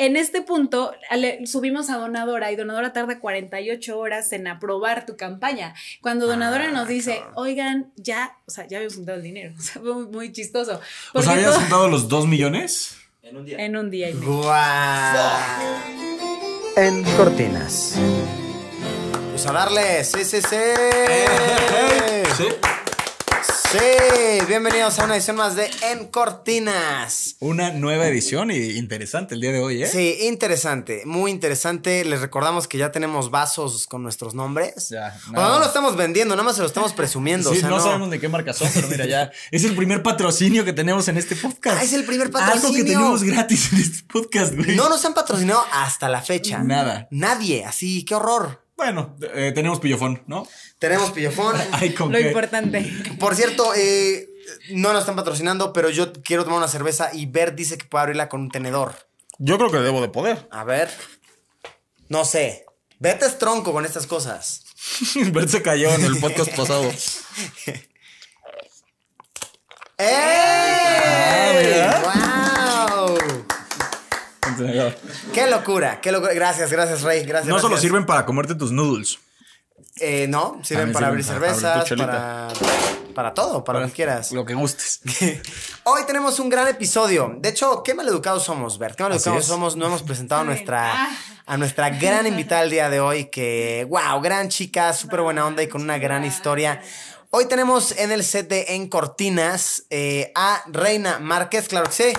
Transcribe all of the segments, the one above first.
en este punto ale- subimos a Donadora y Donadora tarda 48 horas en aprobar tu campaña. Cuando Donadora Ah, nos dice, cabrón. oigan, ya, o sea, ya habíamos juntado el dinero. O sea, fue muy, muy chistoso. ¿Os Porque habías juntado los dos millones? En un día. en un día. ¡Guau! En cortinas. Pues a darle, sí, sí, sí. Sí. Sí, bienvenidos a una edición más de En Cortinas. Una nueva edición y interesante el día de hoy, ¿eh? Sí, interesante, muy interesante. Les recordamos que ya tenemos vasos con nuestros nombres. Ya, Bueno, nada. no lo estamos vendiendo, nada más se lo estamos presumiendo. Sí, o sea, no, no, sabemos de qué marca son, pero mira, ya es el primer patrocinio que tenemos en este podcast. Ah, es el primer Algo patrocinio. que tenemos gratis en este podcast, güey. No nos han patrocinado hasta la fecha. Nada. Nadie, así, qué horror. Bueno, eh, tenemos pillofón, ¿no? Tenemos pillofón. Ay, con Lo qué. importante. Por cierto, eh, no nos están patrocinando, pero yo quiero tomar una cerveza y Bert dice que puede abrirla con un tenedor. Yo creo que debo de poder. A ver. No sé. Bert es tronco con estas cosas. Bert se cayó en el podcast pasado. ¡Ey! Ah, ¡Wow! ¡Qué locura! ¡Qué locura! Gracias, gracias, Rey. Gracias. No solo sirven para comerte tus noodles. Eh, no, sirven para abrir sirven para abrir cervezas, para, para todo, para, lo que quieras. Lo que gustes. Hoy tenemos un gran episodio. De hecho, qué maleducados somos, Bert. Qué maleducados somos. No hemos presentado a nuestra, ah. a nuestra gran invitada el día de hoy. Que, wow, gran chica, súper buena onda y con una gran historia. Hoy tenemos en el set de En Cortinas eh, a Reina Márquez, claro que sí.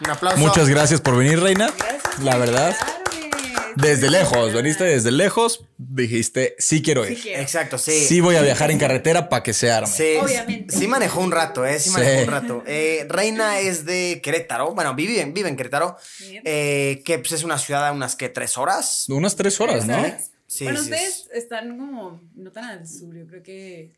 Un aplauso. Muchas gracias por venir, Reina. Gracias La verdad. Desde lejos, veniste desde lejos, dijiste, sí quiero Sí ir. quiero. Exacto, sí. Sí voy a viajar en carretera para que se arme. Sí, Obviamente. sí manejó un rato, ¿eh? Sí Sí. manejó un rato. Eh, Reina es de Querétaro. Bueno, vive, en- vive en Querétaro. Eh, que pues, es una ciudad a unas, que ¿Tres horas? Unas tres horas, ¿no? Sí, bueno, sí, ustedes están como no tan al sur, yo creo que.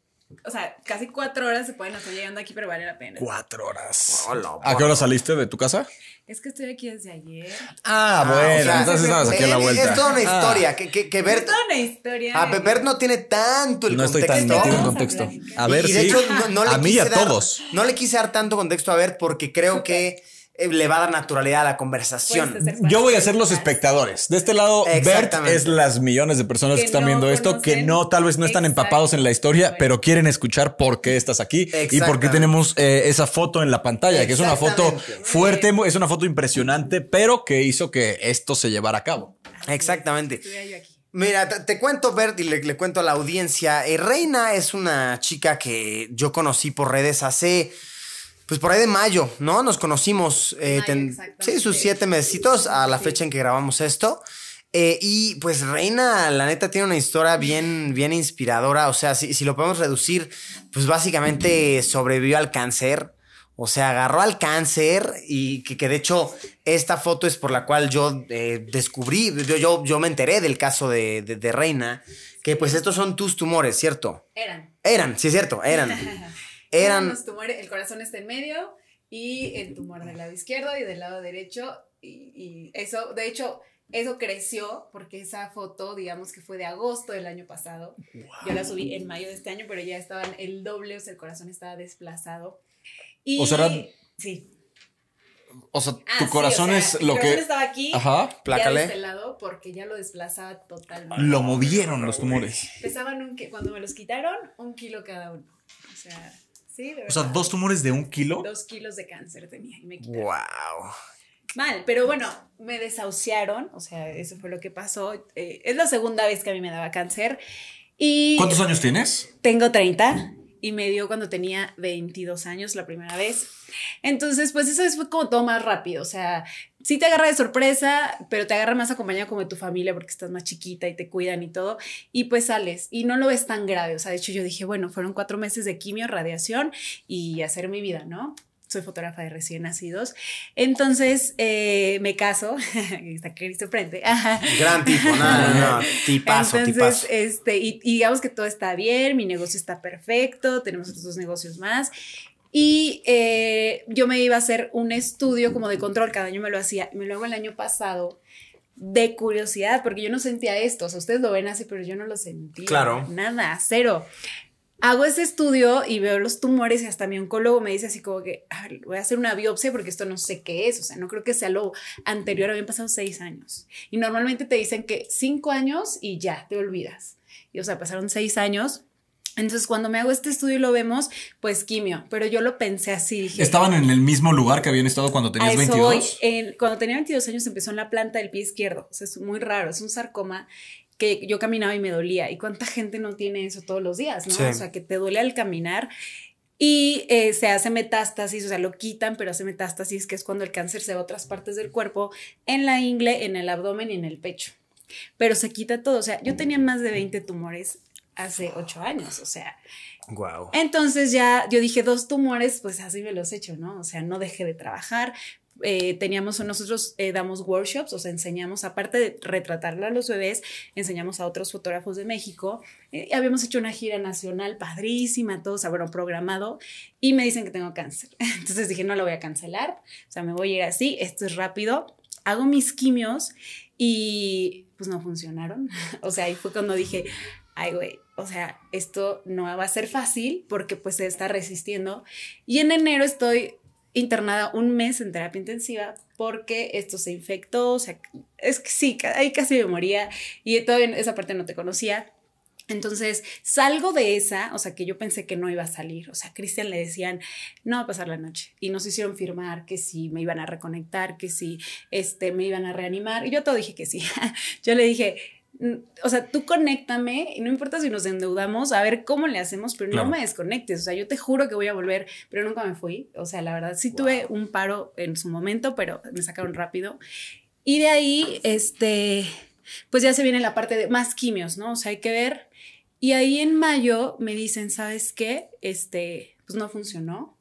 O sea, casi cuatro horas se pueden estar llegando aquí, pero vale la pena. Cuatro horas. Hola, ¿A qué hora saliste de tu casa? Es que estoy aquí desde ayer. Ah, Ah, bueno, o sea, entonces estabas aquí a la vuelta. Es toda una Ah. historia. Que, que, que Es Bert. toda una historia. A Bert no tiene tanto el No estoy tan contexto. metido en contexto. A ver, y de sí. hecho, no, no le a mí y a dar- todos. No le quise dar tanto contexto a Bert porque creo que le va a dar naturalidad a la conversación. Yo voy a ser los espectadores. De este lado, Bert es las millones de personas que, Que están no viendo esto, que no, tal vez no están Exacto. empapados en la historia, pero quieren escuchar por qué estás aquí y por qué tenemos eh, esa foto en la pantalla, que es una foto fuerte, es una foto impresionante, pero que hizo que esto se llevara a cabo. Exactamente. Mira, te, te cuento, Bert, y le, le cuento a la audiencia. Eh, Reina es una chica que yo conocí por redes hace, pues por ahí de mayo, ¿no? Nos conocimos, eh, sí, sus siete mesitos a la Sí. fecha en que grabamos esto. Eh, y pues Reina, la neta, tiene una historia bien, bien inspiradora. O sea, si, si lo podemos reducir, pues básicamente sobrevivió al cáncer. O sea, agarró al cáncer y que, que de hecho esta foto es por la cual yo eh, descubrí, yo, yo, yo me enteré del caso de, de- de Reina, que pues estos son tus tumores, ¿cierto? Eran. Eran, sí es cierto, eran. Eran Eran, los tumores, el corazón está en medio y el tumor del lado izquierdo y del lado derecho. Y, y eso, de hecho, eso creció porque esa foto, digamos que fue de agosto del año pasado. Yo la subí en mayo de este año, pero ya estaban el doble, o sea, el corazón estaba desplazado. Y, O sea, eran- Sí. O sea, Ah, tu sí, corazón o sea, es lo que... estaba aquí. Ajá. Ya Plácale. de este lado porque ya lo desplazaba totalmente. Lo movieron los tumores. Pesaban un cuando me los quitaron, un kilo cada uno. O sea, sí, de O sea, dos tumores de un kilo. Dos kilos de cáncer tenía y me quitaron. wow. Mal, pero bueno, me desahuciaron, o sea, eso fue lo que pasó. Eh, es la segunda vez que a mí me daba cáncer y ¿Cuántos años tienes? tengo 30 y me dio cuando tenía 22 años la primera vez. Entonces, pues eso fue como todo más rápido, o sea, sí te agarra de sorpresa, pero te agarra más acompañado como de tu familia porque estás más chiquita y te cuidan y todo, y pues sales y no lo ves tan grave, o sea, de hecho yo dije, bueno, fueron cuatro meses de quimio, radiación y hacer mi vida, ¿no? Soy fotógrafa de recién nacidos. Entonces eh, me caso. Está Cristo frente. Gran tipo, no, no, no, tipazo, Entonces, tipazo. este, y, y digamos que todo está bien, mi negocio está perfecto, tenemos otros dos negocios más. Y eh, yo me iba a hacer un estudio como de control, cada año me lo hacía, me lo hago el año pasado de curiosidad, porque yo no sentía esto, o sea, ustedes lo ven así, pero yo no lo sentía. Claro. Nada, cero. Hago ese estudio y veo los tumores y hasta mi oncólogo me dice así como que, a ver, voy a hacer una biopsia porque esto no sé qué es, o sea, no creo que sea lo anterior, habían pasado seis años. Y normalmente te dicen que cinco años y ya, te olvidas. Y o sea, pasaron seis años. Entonces, cuando me hago este estudio y lo vemos, pues quimio, pero yo lo pensé así. Dije, ¿Estaban en el mismo lugar que habían estado cuando tenías eso 22? voy. En- cuando tenía 22 años empezó en la planta del pie izquierdo. O sea, es muy raro. Es un sarcoma que yo caminaba y me dolía. ¿Y cuánta gente no tiene eso todos los días? ¿no? Sí. O sea, que te duele al caminar. Y eh, se hace metástasis, o sea, lo quitan, pero hace metástasis, que es cuando el cáncer se va a otras partes del cuerpo, en la ingle, en el abdomen y en el pecho. Pero se quita todo. O sea, yo tenía más de 20 tumores hace 8 años. O sea, Wow. entonces ya yo dije, dos tumores, pues así me los he hecho, ¿no? O sea, no dejé de trabajar. Eh, teníamos, nosotros eh, damos workshops, o sea, enseñamos, aparte de retratarle a los bebés, enseñamos a otros fotógrafos de México. Eh, habíamos hecho una gira nacional padrísima, todo, o sea, bueno, programado, y me dicen que tengo cáncer. Entonces dije, no lo voy a cancelar, o sea, me voy a ir así, esto es rápido. Hago mis quimios y pues no funcionaron. O sea, ahí fue cuando dije, ay, güey, o sea, esto no va a ser fácil porque pues se está resistiendo. Y en enero estoy internada un mes en terapia intensiva porque esto se infectó, o sea, es que sí, ahí casi me moría y todavía esa parte no te conocía. Entonces salgo de esa, o sea, que yo pensé que no iba a salir. O sea, a Cristian le decían, no va a pasar la noche. Y nos hicieron firmar que sí me iban a reconectar, que sí este, me iban a reanimar. Y yo todo dije que sí. yo le dije, "Mm, o sea, tú conéctame y no importa si nos endeudamos, a ver cómo le hacemos, pero Claro. no me desconectes. O sea, yo te juro que voy a volver, pero nunca me fui. O sea, la verdad, sí tuve un paro en su momento, pero me sacaron rápido. Y de ahí, este, pues ya se viene la parte de más quimios, ¿no? O sea, hay que ver. Y ahí en mayo me dicen, ¿sabes qué? Este, pues no funcionó.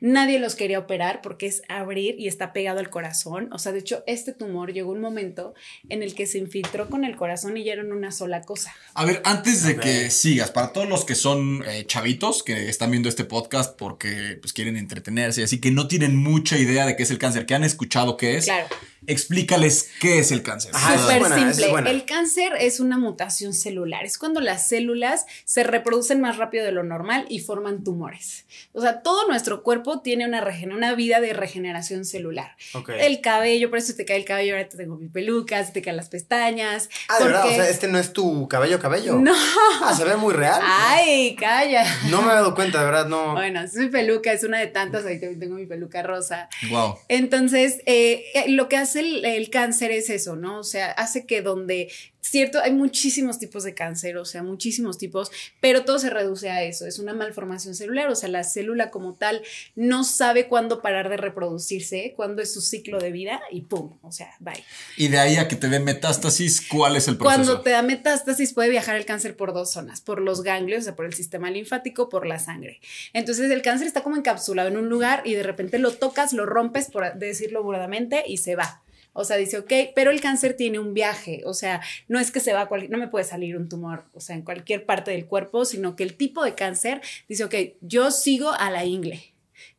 Nadie los quería operar porque es abrir y está pegado al corazón. O sea, de hecho, este tumor llegó un momento en el que se infiltró con el corazón y ya eran una sola cosa. A ver, antes de que sigas, para todos los que son eh, chavitos que están viendo este podcast porque pues, quieren entretenerse y así que no tienen mucha idea de qué es el cáncer, que han escuchado qué es, Claro. explícales qué es el cáncer. Es Súper buena, esa es simple. El cáncer es una mutación celular. Es cuando las células se reproducen más rápido de lo normal y forman tumores. O sea, todo nuestro cuerpo tiene una, regen- una vida de regeneración celular. El cabello, por eso te cae el cabello, ahora te tengo mi peluca, se te caen las pestañas. Ah, de verdad, o sea, este no es tu cabello cabello. No. Ah, se ve muy real. Ay, calla. No me he dado cuenta, de verdad, no. Bueno, es mi peluca, es una de tantas. Ahí también tengo mi peluca rosa. Wow. Entonces, eh, eh, lo que hace el, el cáncer es eso, ¿no? O sea, hace que donde, cierto, hay muchísimos tipos de cáncer, o sea, muchísimos tipos, pero todo se reduce a eso, es una malformación celular, o sea, la célula como tal no sabe cuándo parar de reproducirse, cuándo es su ciclo de vida y pum, o sea, bye. Y de ahí a que te den metástasis, ¿cuál es el proceso? Cuando te da metástasis puede viajar el cáncer por dos zonas, por los ganglios, o sea, por el sistema linfático, por la sangre. Entonces el cáncer está como encapsulado en un lugar y de repente lo tocas, lo rompes, por decirlo burdamente, y se va. O sea, dice, ok, pero el cáncer tiene un viaje, o sea, no es que se va a cual- no me puede salir un tumor, o sea, en cualquier parte del cuerpo, sino que el tipo de cáncer dice, ok, yo sigo a la ingle,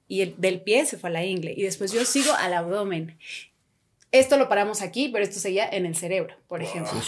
y el del pie se fue a la ingle, y después yo sigo al abdomen. Esto lo paramos aquí, pero esto seguía en el cerebro, por ejemplo.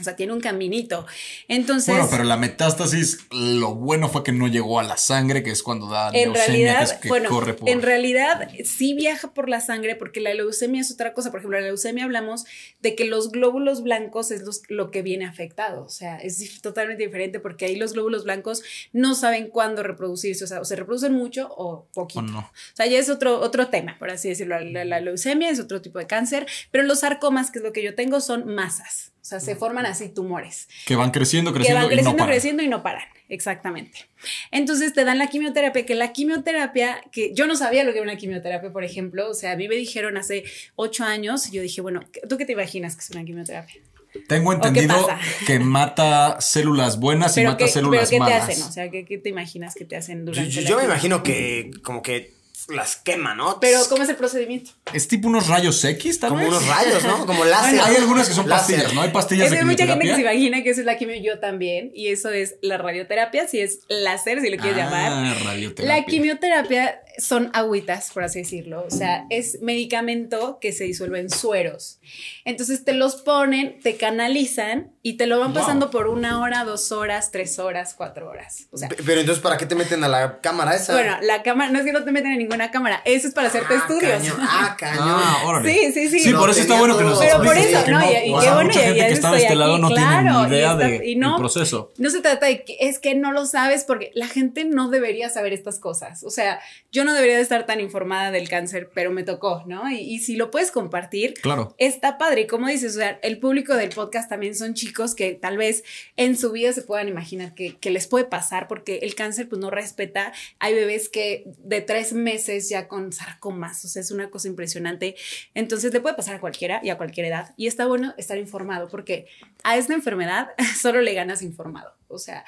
O sea, tiene un caminito. Entonces, Bueno, pero la metástasis, lo bueno fue que no llegó a la sangre, que es cuando da en leucemia, que realidad, es que bueno, corre por... en realidad sí viaja por la sangre porque la leucemia es otra cosa. Por ejemplo, la leucemia hablamos de que los glóbulos blancos es los- lo que viene afectado. O sea, es totalmente diferente porque ahí los glóbulos blancos no saben cuándo reproducirse. O sea, o se reproducen mucho o poquito. ¿O no? O sea, ya es otro, otro tema, por así decirlo. La, la leucemia es otro tipo de cáncer, pero los sarcomas, que es lo que yo tengo, son masas. O sea, se forman así tumores Que van creciendo, que creciendo, van creciendo, y no paran. creciendo y no paran. Exactamente. Entonces te dan la quimioterapia, que la quimioterapia, que yo no sabía lo que era una quimioterapia, por ejemplo, o sea, a mí me dijeron hace ocho años, y yo dije, bueno, ¿tú qué te imaginas que es una quimioterapia? Tengo entendido que mata células buenas y mata ¿qué, pero células ¿qué te malas. hacen? O sea, ¿qué, qué te imaginas que te hacen Yo, durante yo- la yo me imagino que como que las quema, ¿no? Pero, ¿cómo es el procedimiento? Es tipo unos rayos X, tal como vez. unos rayos, ¿no? Como láser. Hay algunas que son Láser. pastillas, ¿no? Hay pastillas Es de que hay mucha gente que se imagina que eso es la quimio, yo también, y eso es la radioterapia, si es láser, si lo quieres llamar. Ah, radioterapia. La quimioterapia son agüitas, por así decirlo. O sea, es medicamento que se disuelve en sueros. Entonces te los ponen, te canalizan y te lo van Wow. pasando por una hora, dos horas, tres horas, cuatro horas. O sea, P- Pero entonces, ¿para qué te meten a la cámara esa? bueno, la cámara, no es que no te meten en ninguna cámara, eso es para hacerte Ah, estudios. Ah. Ah, órale. Sí, sí, sí. Sí, por eso está bueno que nos. Pero por eso, no, y, qué bueno, mucha y gente ya de este lado aquí, no claro, tiene y ni idea está- de- y no, del proceso. No se trata de que es que no lo sabes porque la gente no debería saber estas cosas. O sea, yo no debería de estar tan informada del cáncer, pero me tocó, ¿no? Y, y si lo puedes compartir, Claro. está padre. Y como dices, o sea, el público del podcast también son chicos que tal vez en su vida se puedan imaginar que, que les puede pasar porque el cáncer pues no respeta. Hay bebés que de tres meses ya con sarcomas, o sea, es una cosa impresionante. Entonces le puede pasar a cualquiera y a cualquier edad. Y está bueno estar informado porque a esta enfermedad solo le ganas informado. O sea,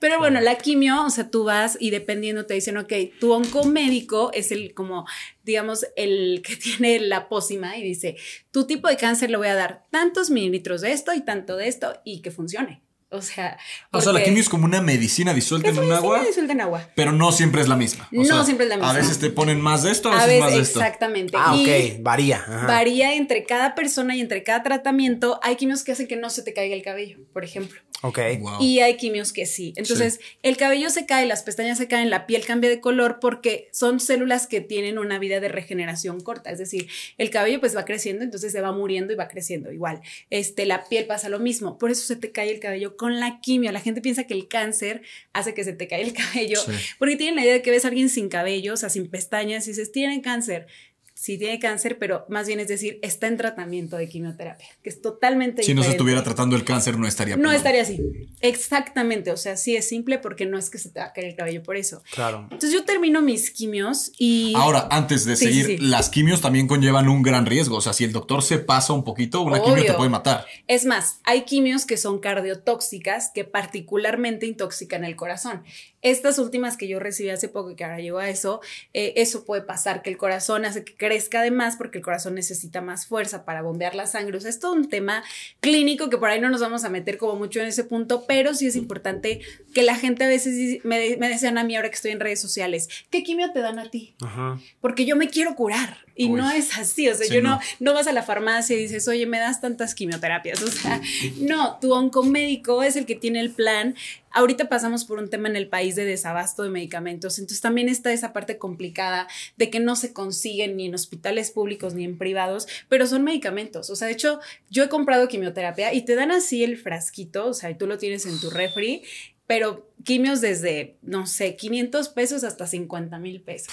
pero bueno, la quimio, o sea, tú vas y dependiendo te dicen, ok, tu oncomédico es el como, digamos, el que tiene la pócima y dice, tu tipo de cáncer le voy a dar tantos mililitros de esto y tanto de esto y que funcione. O sea, O sea, la quimio es como una medicina disuelta en un agua, disuelta en agua. pero no siempre es la misma. O No sea, siempre es la A misma. veces te ponen más de esto, a A veces más de esto. exactamente. Ah, Y ok, varía. ajá. varía entre cada persona y entre cada tratamiento. Hay quimios que hacen que no se te caiga el cabello, por ejemplo. Ok. Wow. Y hay quimios que sí. Entonces, el cabello se cae, las pestañas se caen, la piel cambia de color porque son células que tienen una vida de regeneración corta. Es decir, el cabello pues va creciendo, entonces se va muriendo y va creciendo igual. Este, la piel pasa lo mismo. Por eso se te cae el cabello con la quimio. La gente piensa que el cáncer hace que se te caiga el cabello Sí. porque tienen la idea de que ves a alguien sin cabello, o sea, sin pestañas y dices, tiene cáncer. Sí tiene cáncer, pero más bien es decir, está en tratamiento de quimioterapia, que es totalmente Si no se estuviera tratando el cáncer, no estaría. No estaría así. Exactamente. O sea, sí es simple porque no es que se te va a caer el cabello por eso. Claro. Entonces yo termino mis quimios y. Ahora, antes de Sí, seguir, sí. las quimios también conllevan un gran riesgo. O sea, si el doctor se pasa un poquito, una quimio te Obvio. puede matar. Es más, hay quimios que son cardiotóxicas que particularmente intoxican el corazón. Estas últimas que yo recibí hace poco y que ahora llego a eso, eh, eso puede pasar, que el corazón hace que crezca de más porque el corazón necesita más fuerza para bombear la sangre. O sea, es todo un tema clínico que por ahí no nos vamos a meter como mucho en ese punto, pero sí es importante que la gente a veces me, me decían a mí ahora que estoy en redes sociales, ¿qué quimio te dan a ti? Ajá. porque yo me quiero curar. Y Uy. no es así, o sea, Sí, yo no, no. no vas a la farmacia y dices, oye, me das tantas quimioterapias, o sea, no, tu oncomédico es el que tiene el plan. Ahorita pasamos por un tema en el país de desabasto de medicamentos, entonces también está esa parte complicada de que no se consiguen ni en hospitales públicos ni en privados, pero son medicamentos, o sea, de hecho, yo he comprado quimioterapia y te dan así el frasquito, o sea, y tú lo tienes en tu refri, pero quimios desde, no sé, 500 pesos hasta 50 mil pesos.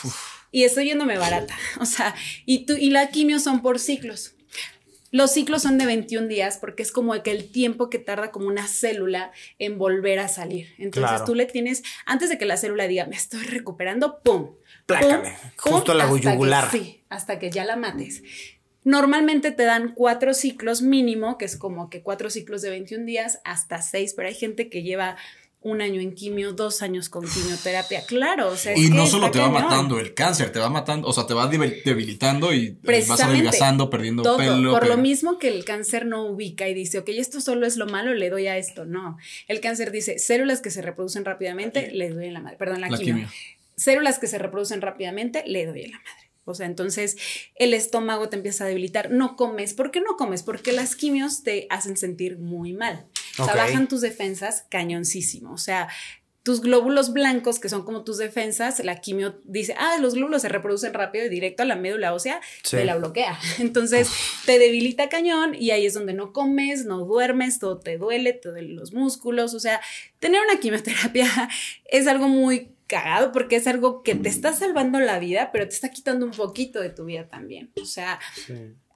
Y estoy yéndome barata. O sea, y, tú, y la quimio son por ciclos. Los ciclos son de 21 días porque es como que el tiempo que tarda como una célula en volver a salir. Entonces Claro. tú le tienes, antes de que la célula diga, me estoy recuperando, ¡pum! Plácame, pum, justo la hasta que- yugular. sí, hasta que ya la mates. Normalmente te dan cuatro ciclos mínimo, que es como que cuatro ciclos de 21 días hasta seis, pero hay gente que lleva un año en quimio, dos años con quimioterapia. Claro, o sea, Y no solo te va cañón. matando el cáncer, te va matando, o sea, te va debil- debilitando y eh, vas adelgazando, perdiendo Todo, pelo. por lo mismo que el cáncer no ubica y dice, ok, esto solo es lo malo, le doy a esto. No, el cáncer dice, células que se reproducen rápidamente, le doy en la madre. Perdón, la, La quimio. quimio. Células que se reproducen rápidamente, le doy en la madre. O sea, entonces el estómago te empieza a debilitar. No comes. ¿Por qué no comes? Porque las quimios te hacen sentir muy mal. O sea, bajan tus defensas cañoncísimo. O sea, tus glóbulos blancos, que son como tus defensas, la quimio dice, ah, los glóbulos se reproducen rápido y directo a la médula ósea, Sí. te la bloquea. Entonces te debilita cañón y ahí es donde no comes, no duermes, todo te duele, te duelen los músculos. O sea, tener una quimioterapia es algo muy cagado porque es algo que te está salvando la vida, pero te está quitando un poquito de tu vida también. O sea,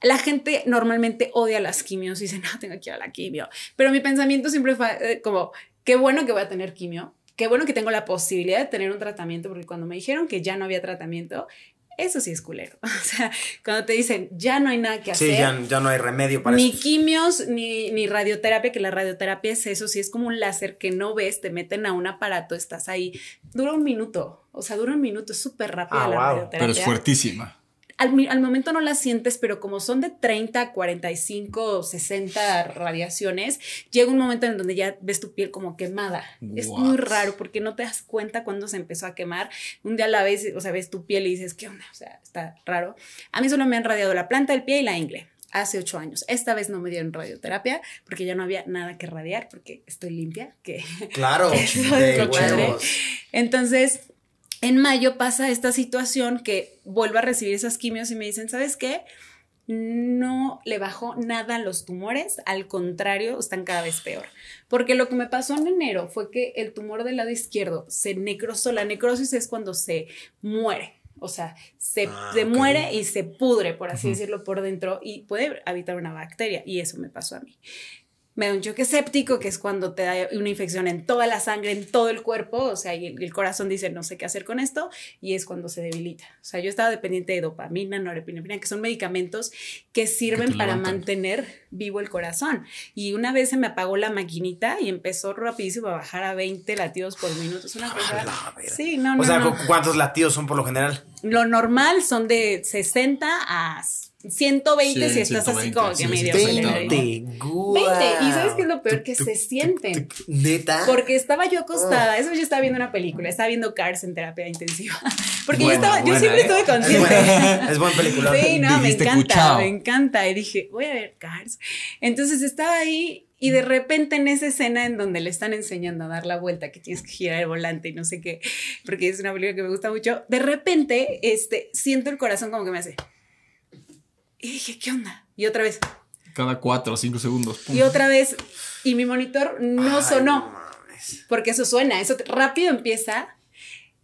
la gente normalmente odia las quimios y dice, no, tengo que ir a la quimio. Pero mi pensamiento siempre fue eh, como, qué bueno que voy a tener quimio, qué bueno que tengo la posibilidad de tener un tratamiento, porque cuando me dijeron que ya no había tratamiento, eso sí es culero. O sea, cuando te dicen, ya no hay nada que hacer. Sí, ya, ya no hay remedio para Ni quimios, ni, ni radioterapia, que la radioterapia es eso, sí es como un láser que no ves, te meten a un aparato, estás ahí, dura un minuto, o sea, dura un minuto, es súper rápida Ah, la wow. radioterapia. Pero es fuertísima. Al, al, momento no las sientes, pero como son de 30, 45, 60 radiaciones, llega un momento en donde ya ves tu piel como quemada. Es muy raro porque no te das cuenta cuando se empezó a quemar. Un día la ves, o sea, ves tu piel y dices, ¿qué onda? O sea, está raro. A mí solo me han radiado la planta del pie y la ingle hace ocho años. Esta vez no me dieron radioterapia porque ya no había nada que radiar porque estoy limpia. Que, claro, Entonces, en mayo pasa esta situación que vuelvo a recibir esas quimios y me dicen, ¿sabes qué? No le bajó nada a los tumores, al contrario, están cada vez peor. Porque lo que me pasó en enero fue que el tumor del lado izquierdo se necrosó. La necrosis es cuando se muere. O sea, se, ah, muere y se pudre, por así decirlo, por dentro y puede habitar una bacteria. Y eso me pasó a mí me da un choque séptico, que es cuando te da una infección en toda la sangre, en todo el cuerpo, o sea, y el, corazón dice, no sé qué hacer con esto, y es cuando se debilita. O sea, yo estaba dependiente de dopamina, norepinefrina, que son medicamentos que sirven para mantener vivo el corazón. Y una vez se me apagó la maquinita y empezó rapidísimo a bajar a 20 latidos por minuto. Es una cosa... Sí, no, no. O sea, ¿cuántos latidos son por lo general? Lo normal son de 60 a 120 si estás así como que medio 20, 20. Y sabes qué es lo peor que se sienten. Neta. Porque estaba yo acostada, eso yo estaba viendo una película, estaba viendo Cars en terapia intensiva. Porque yo estaba, yo siempre ¿eh? estuve consciente. Es buen película. Sí, no, me encanta, me encanta. Y dije, voy a ver Cars. Entonces estaba ahí y de repente en esa escena en donde le están enseñando a dar la vuelta, que tienes que girar el volante y no sé qué, porque es una película que me gusta mucho, de repente este, siento el corazón como que me hace y dije, ¿qué onda? Y otra vez. Cada cuatro o cinco segundos. Y otra vez. Y mi monitor no sonó. porque eso suena, eso rápido empieza.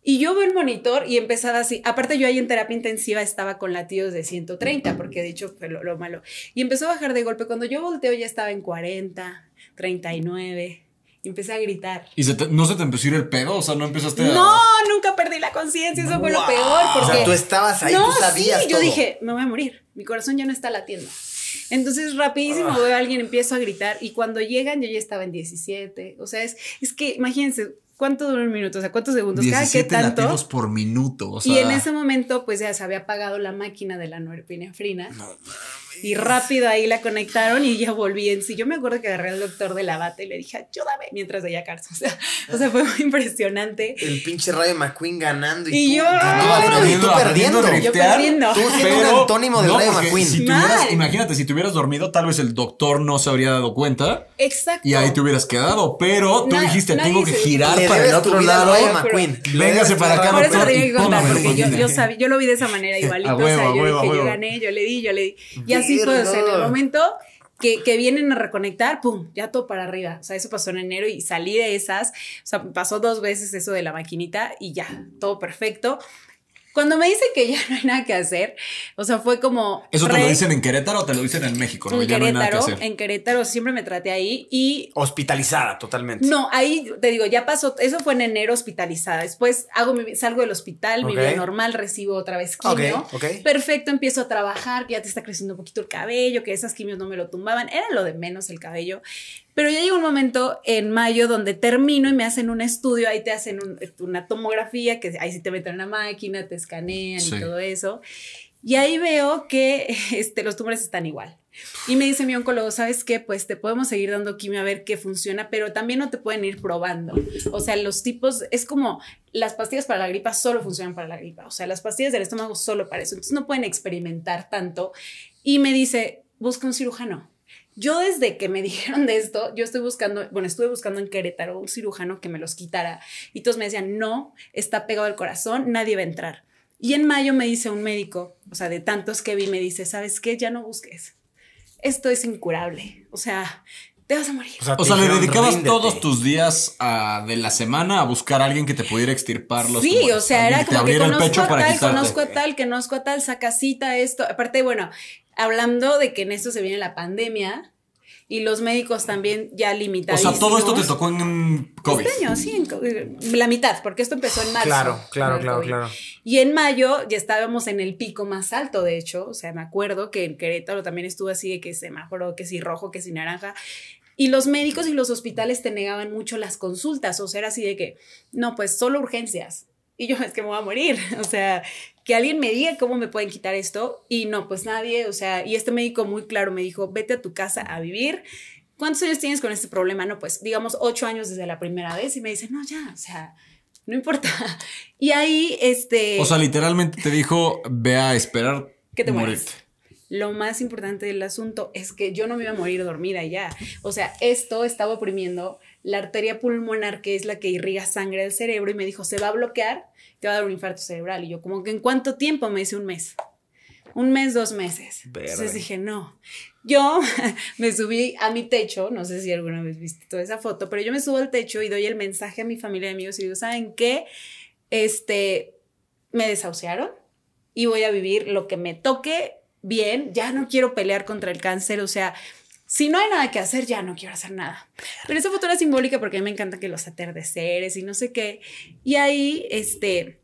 Y yo veo el monitor y empezaba así. Aparte, yo ahí en terapia intensiva estaba con latidos de 130, porque he dicho fue lo, malo. Y empezó a bajar de golpe. Cuando yo volteo, ya estaba en 40, 39. Y empecé a gritar. ¿Y no se te empezó a ir el pedo? O sea, no empezaste a. No, nunca perdí la conciencia. Eso fue lo peor. Porque... O sea, tú estabas ahí, tú sabías. Sí, yo dije, me voy a morir. Mi corazón ya no está latiendo. Entonces, rapidísimo ah. veo a alguien, empiezo a gritar. Y cuando llegan, yo ya estaba en 17. O sea, es, es que imagínense, ¿cuánto dura un minuto? O sea, ¿cuántos segundos? 17 Cada qué tanto. por minuto. Y en ese momento, pues ya se había apagado la máquina de la norepinefrina. No y rápido ahí la conectaron y ya volví en sí. Yo me acuerdo que agarré al doctor de la bata y le dije, ayúdame, mientras veía Cars. O sea, o sea, fue muy impresionante. El pinche Rayo McQueen ganando y, y tú, yo, y tú perdiendo. Yo perdiendo. Tú siendo un antónimo del Rayo McQueen. Si tuvieras, imagínate, si te hubieras dormido, tal vez el doctor no se habría dado cuenta. Exacto. Y ahí te hubieras quedado. Pero tú dijiste, tengo que girar para el otro lado. Rayo McQueen. Véngase para acá, Por eso tenía que contar, porque yo, yo, sabía, yo lo vi de esa manera igualito. o sea, yo dije, yo gané, yo le di, yo le di. Y así fue, o sea, momento que, que, vienen a reconectar, ¡pum! Ya todo para arriba. O sea, eso pasó en enero y salí de esas. O sea, pasó dos veces eso de la maquinita y ya, todo perfecto. Cuando me dicen que ya no hay nada que hacer, o sea, fue como. ¿Eso te lo dicen en Querétaro o te lo dicen en México? En Querétaro, en Querétaro siempre me traté ahí y. Hospitalizada totalmente. No, ahí te digo, ya pasó, eso fue en enero hospitalizada. Después hago salgo del hospital, mi vida normal, recibo otra vez quimio. Perfecto, empiezo a trabajar, que ya te está creciendo un poquito el cabello, que esas quimios no me lo tumbaban. Era lo de menos el cabello. Pero ya llegó un momento en mayo donde termino y me hacen un estudio, ahí te hacen una tomografía, que ahí sí te meten en la máquina, te escanean y todo eso. Y ahí veo que este, los tumores están igual. Y me dice mi oncólogo, ¿sabes qué? Pues te podemos seguir dando quimio a ver qué funciona, pero también no te pueden ir probando. O sea, los tipos, es como las pastillas para la gripa solo funcionan para la gripa. O sea, las pastillas del estómago solo para eso. Entonces no pueden experimentar tanto. Y me dice, busca un cirujano. Yo desde que me dijeron de esto, yo estoy buscando, bueno, estuve buscando en Querétaro un cirujano que me los quitara y todos me decían, no, está pegado al corazón, nadie va a entrar. Y en mayo me dice un médico, o sea, de tantos que vi, me dice, ¿sabes qué? Ya no busques. Esto es incurable. O sea, te vas a morir. O sea, le dedicabas todos tus días de la semana a buscar a alguien que te pudiera extirpar los Sí, o sea, era como que conozco a tal, conozco a tal, que conozco a tal, saca cita, esto. Aparte, bueno, hablando de que en esto se viene la pandemia y los médicos también ya limitados. O sea, todo esto te tocó en COVID. Este año, sí, en la mitad, porque esto empezó en marzo. Claro, claro, claro, claro. Y en mayo ya estábamos en el pico más alto, de hecho. O sea, me acuerdo que en Querétaro también estuvo así de que semáforo, que si rojo, que si naranja. Y los médicos y los hospitales te negaban mucho las consultas. O sea, era así de que, no, pues solo urgencias. Y yo, es que me voy a morir. O sea, que alguien me diga cómo me pueden quitar esto y no, pues nadie, o sea, y este médico muy claro me dijo, vete a tu casa a vivir. ¿Cuántos años tienes con este problema? No, pues digamos ocho años desde la primera vez y me dice, no, ya, o sea, no importa. Y ahí, este... O sea, literalmente te dijo, ve a esperar que te mueres. Lo más importante del asunto es que yo no me iba a morir dormida ya. O sea, esto estaba oprimiendo la arteria pulmonar, que es la que irriga sangre del cerebro, y me dijo, se va a bloquear, te va a dar un infarto cerebral. Y yo, como que en cuánto tiempo me dice un mes. Un mes, dos meses. Verde. Entonces dije, no. Yo me subí a mi techo, no sé si alguna vez viste toda esa foto, pero yo me subo al techo y doy el mensaje a mi familia y amigos y digo, ¿saben qué? Este, me desahuciaron y voy a vivir lo que me toque bien, ya no quiero pelear contra el cáncer, o sea, si no hay nada que hacer, ya no quiero hacer nada. Pero esa foto era simbólica porque a mí me encanta que los atardeceres y no sé qué. Y ahí, este,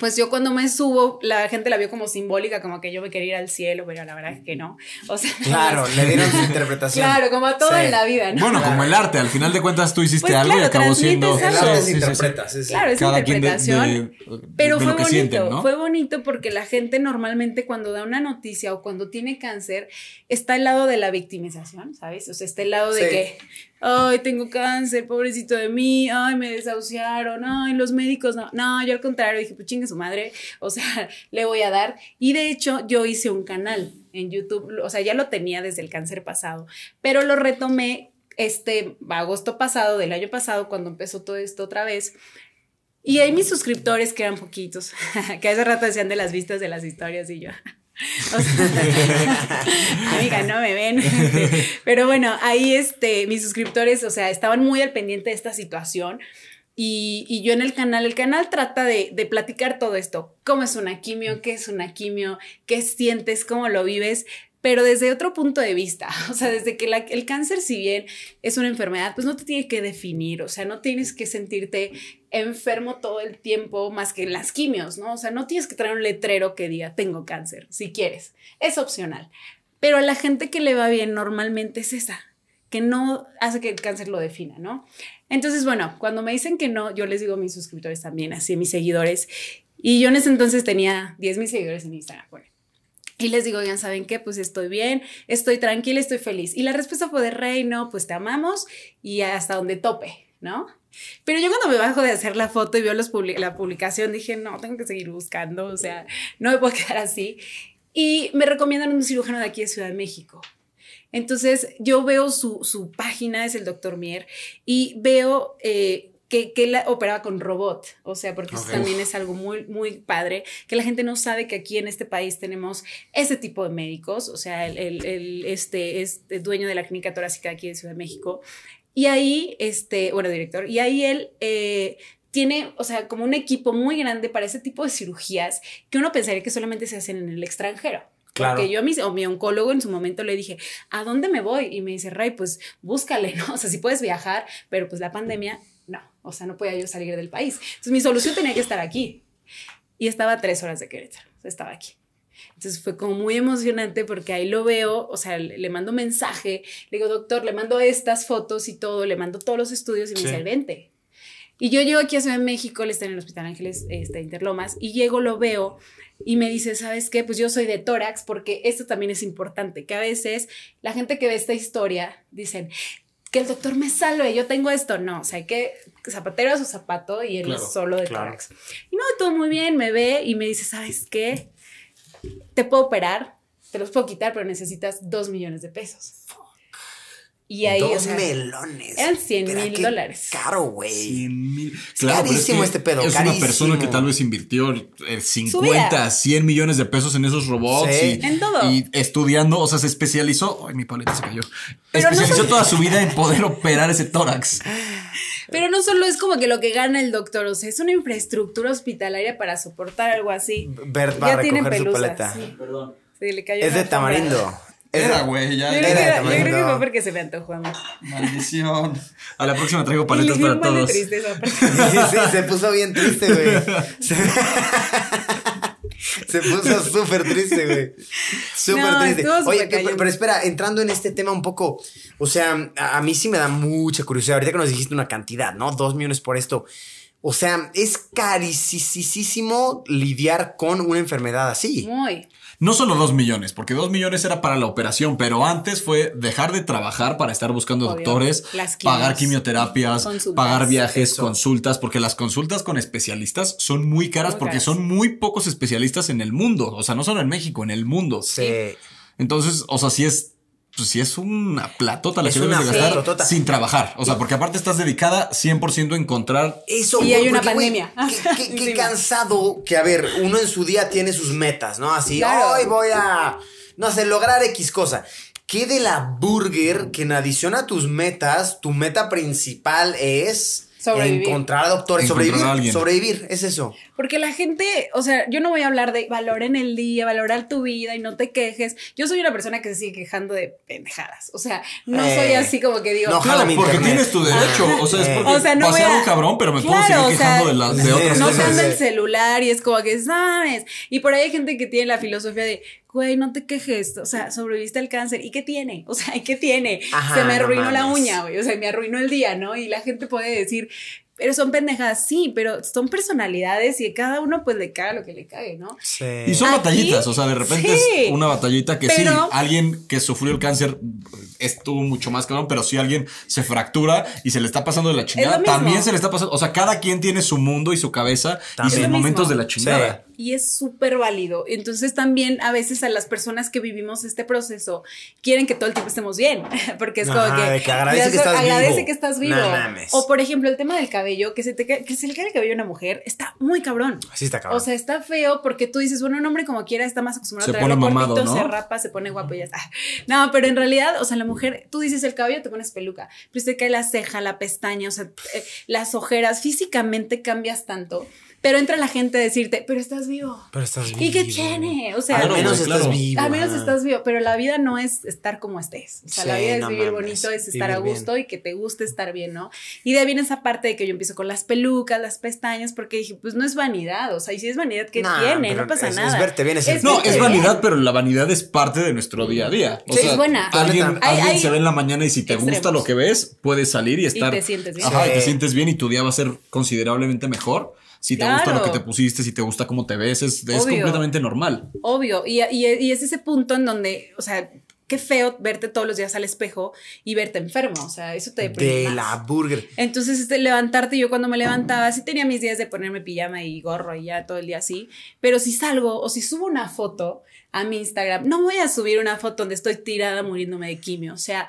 pues yo cuando me subo, la gente la vio como simbólica, como que yo me quería ir al cielo, pero la verdad es que no. O sea, Claro, le dieron su interpretación. claro, como a todo Sí. en la vida, ¿no? Bueno, como el arte, al final de cuentas tú hiciste Pues algo y claro, acabó siendo. El algo. arte Sí, sí, sí. interpreta, sí, sí. Claro, es Cada de- interpretación. de- Pero de fue bonito, sienten, ¿no? fue bonito porque la gente normalmente cuando da una noticia o cuando tiene cáncer está al lado de la victimización, ¿sabes? O sea, está al lado de que, ay, tengo cáncer, pobrecito de mí, ay, me desahuciaron, ay, los médicos, no, no, yo al contrario dije, pues chingue su madre, o sea, le voy a dar. Y de hecho yo hice un canal en YouTube, o sea, ya lo tenía desde el cáncer pasado, pero lo retomé este agosto pasado, del año pasado, cuando empezó todo esto otra vez. Y ahí mis suscriptores, que eran poquitos, que hace rato decían de las vistas de las historias y yo. amiga, no me ven. Pero bueno, ahí este, mis suscriptores, o sea, estaban muy al pendiente de esta situación. Y, y yo en el canal, el canal trata de, de platicar todo esto. ¿Cómo es una quimio? ¿Qué es una quimio? ¿Qué sientes? ¿Cómo lo vives? Pero desde otro punto de vista, o sea, desde que el cáncer, si bien es una enfermedad, pues no te tiene que definir, o sea, no tienes que sentirte enfermo todo el tiempo más que en las quimios, ¿no? O sea, no tienes que traer un letrero que diga tengo cáncer, si quieres, es opcional. Pero a la gente que le va bien normalmente es esa, que no hace que el cáncer lo defina, ¿no? Entonces, bueno, cuando me dicen que no, yo les digo a mis suscriptores también, así a mis seguidores, y yo en ese entonces tenía 10 mil seguidores en Instagram, bueno. Y les digo, ya saben qué, pues estoy bien, estoy tranquila, estoy feliz. Y la respuesta fue de rey, no, pues te amamos y hasta donde tope, ¿no? Pero yo cuando me bajo de hacer la foto y veo los publi- la publicación, dije, no, tengo que seguir buscando, o sea, no me puedo quedar así. Y me recomiendan un cirujano de aquí de Ciudad de México. Entonces yo veo su, su página, es el doctor Mier, y veo eh, que, que él operaba con robot, o sea, porque eso también es algo muy, muy padre, que la gente no sabe que aquí en este país tenemos ese tipo de médicos, o sea, el, el- el, este es el dueño de la clínica torácica aquí de Ciudad de México, y ahí, este, bueno, director, y ahí él... eh, tiene, o sea, como un equipo muy grande para ese tipo de cirugías que uno pensaría que solamente se hacen en el extranjero. Claro. Porque yo a mi, o mi oncólogo en su momento le dije, ¿a dónde me voy? Y me dice, Ray, pues búscale, ¿no? O sea, si puedes viajar, pero pues la pandemia, no. O sea, no podía yo salir del país. Entonces mi solución tenía que estar aquí. Y estaba a tres horas de Querétaro. Estaba aquí. Entonces fue como muy emocionante porque ahí lo veo, o sea, le, le mando mensaje, le digo, doctor, le mando estas fotos y todo, le mando todos los estudios y me Sí. dice, vente. Y yo llego aquí a Ciudad de México, él está en el Hospital Ángeles este, Interlomas, y llego, lo veo y me dice, ¿sabes qué? Pues yo soy de tórax, porque esto también es importante, que a veces la gente que ve esta historia dicen, que el doctor me salve, yo tengo esto. No, o sea, hay que zapatero a su zapato y él Claro, es solo de claro. tórax. Y no, todo muy bien, me ve y me dice, ¿sabes qué? Te puedo operar, te los puedo quitar, pero necesitas dos millones de pesos. Y ahí, Dos o sea, melones. eran 100 Pero mil dólares. Caro, güey. 100 mil. carísimo este pedo, Es carísimo. una persona que tal vez invirtió eh, 50, vida. 100 millones de pesos en esos robots. Sí. Y, En todo. Y estudiando, o sea, se especializó. Ay, mi paleta se cayó. Pero no especializó toda su vida en poder operar ese tórax. Pero no solo es como que lo que gana el doctor, o sea, es una infraestructura hospitalaria para soportar algo así. Bert va a ya tiene recoger su pelusa. paleta. Sí, Perdón. sí, le cayó Es de tamarindo. Es Era, güey, ya. Yo creo, Era que, yo creo que fue porque se me antojó a mí. Maldición. A la próxima traigo paletas para todos. Sí, sí, se puso bien triste, güey. Se, se puso súper triste, güey. Súper No, triste. Oye, pero, pero espera, entrando en este tema un poco, o sea, a, a mí sí me da mucha curiosidad. Ahorita que nos dijiste una cantidad, ¿no? Dos millones por esto. O sea, es carísimo lidiar con una enfermedad así. Muy. No solo dos millones, porque dos millones era para la operación, pero antes fue dejar de trabajar para estar buscando Obvio. doctores, Las quimios, pagar quimioterapias, consultas. pagar viajes, Eso. consultas, porque las consultas con especialistas son muy caras Muy porque caras. son muy pocos especialistas en el mundo, o sea, no solo en México, en el mundo. Sí. Entonces, o sea, sí es, pues sí es una platota la Es que debes una de gastar sin trabajar. O sea, porque aparte estás dedicada 100% a encontrar Eso, Y hay una porque, pandemia. Qué, qué- cansado que, a ver, uno en su día tiene sus metas, ¿no? Así, Claro. hoy voy a, no sé, lograr X cosa. ¿Qué de la burger que en adición a tus metas, tu meta principal es Sobrevivir. encontrar a doctores, Encontrar sobrevivir? a alguien. Sobrevivir, es eso. Porque la gente, o sea, yo no voy a hablar de valoren el día, valorar tu vida y no te quejes. Yo soy una persona que se sigue quejando de pendejadas. O sea, no Eh, soy así como que digo, no, mi porque internet. tienes tu derecho. O sea, es Eh. porque O sea, no pasé voy a- algo cabrón, pero me puedo Claro, seguir o sea, quejando de, las de otras no cosas. anda sí. el celular y es como que, ¿sabes? Y por ahí hay gente que tiene la filosofía de, güey, no te quejes, o sea, sobreviviste al cáncer. ¿Y qué tiene? O sea, ¿y qué tiene? Ajá, Se me no arruinó la uña, güey, o sea, me arruinó el día, ¿no? Y la gente puede decir, pero son pendejadas, sí, pero son personalidades y a cada uno pues le caga lo que le cague, ¿no? Sí. Y son Aquí, batallitas, o sea, de repente sí. es una batallita que sí, alguien que sufrió el cáncer estuvo mucho más cabrón, pero si alguien se fractura y se le está pasando de la chingada, también se le está pasando, o sea, cada quien tiene su mundo y su cabeza También. y sus momentos mismo. de la chingada. Y es súper válido. Entonces también a veces a las personas que vivimos este proceso quieren que todo el tiempo estemos bien, porque es como que, que agradece que estás agradece vivo. que estás vivo. No. O por ejemplo el tema del cabello, que se te que se le cae el cabello a una mujer, está muy cabrón. Así está cabrón. O sea, está feo porque tú dices, bueno, un hombre como quiera está más acostumbrado Se a traerlo pone mamado, cortito, ¿no? se rapa, se pone guapo y ya está. No, pero en realidad, o sea, la mujer, tú dices el cabello, te pones peluca, pero se te cae la ceja, la pestaña, o sea, eh, las ojeras, físicamente cambias tanto. Pero entra la gente a decirte, pero estás vivo. Pero estás vivo. ¿Y qué tiene? O sea, Al Claro, menos güey, estás vivo. al menos estás vivo, pero la vida no es estar como estés. O sea, la vida es no vivir mames, bonito, es estar a gusto y que te guste estar bien, ¿no? Y de ahí viene esa parte de que yo empiezo con las pelucas, las pestañas, porque dije, pues no es vanidad, o sea, y si es vanidad, ¿qué Nah, tiene? No pasa es- es nada. verte bien, es el- No, es bien. vanidad, pero la vanidad es parte de nuestro día a día. O Sí, sea, es buena. Alguien, Hay- alguien hay se ve en la mañana y si te extremos. gusta lo que ves, puedes salir y estar. te sientes bien. Ajá, y te sientes bien y tu día va a ser considerablemente mejor. Si te gusta lo que te pusiste, si te gusta cómo te ves, es, completamente normal. Obvio, y, y- y es ese punto en donde, o sea, qué feo verte todos los días al espejo y verte enfermo, o sea, eso te deprime De más. la burger. Entonces, este, levantarte, yo cuando me levantaba, sí tenía mis días de ponerme pijama y gorro y ya todo el día así, pero si salgo o si subo una foto a mi Instagram, no voy a subir una foto donde estoy tirada muriéndome de quimio, o sea,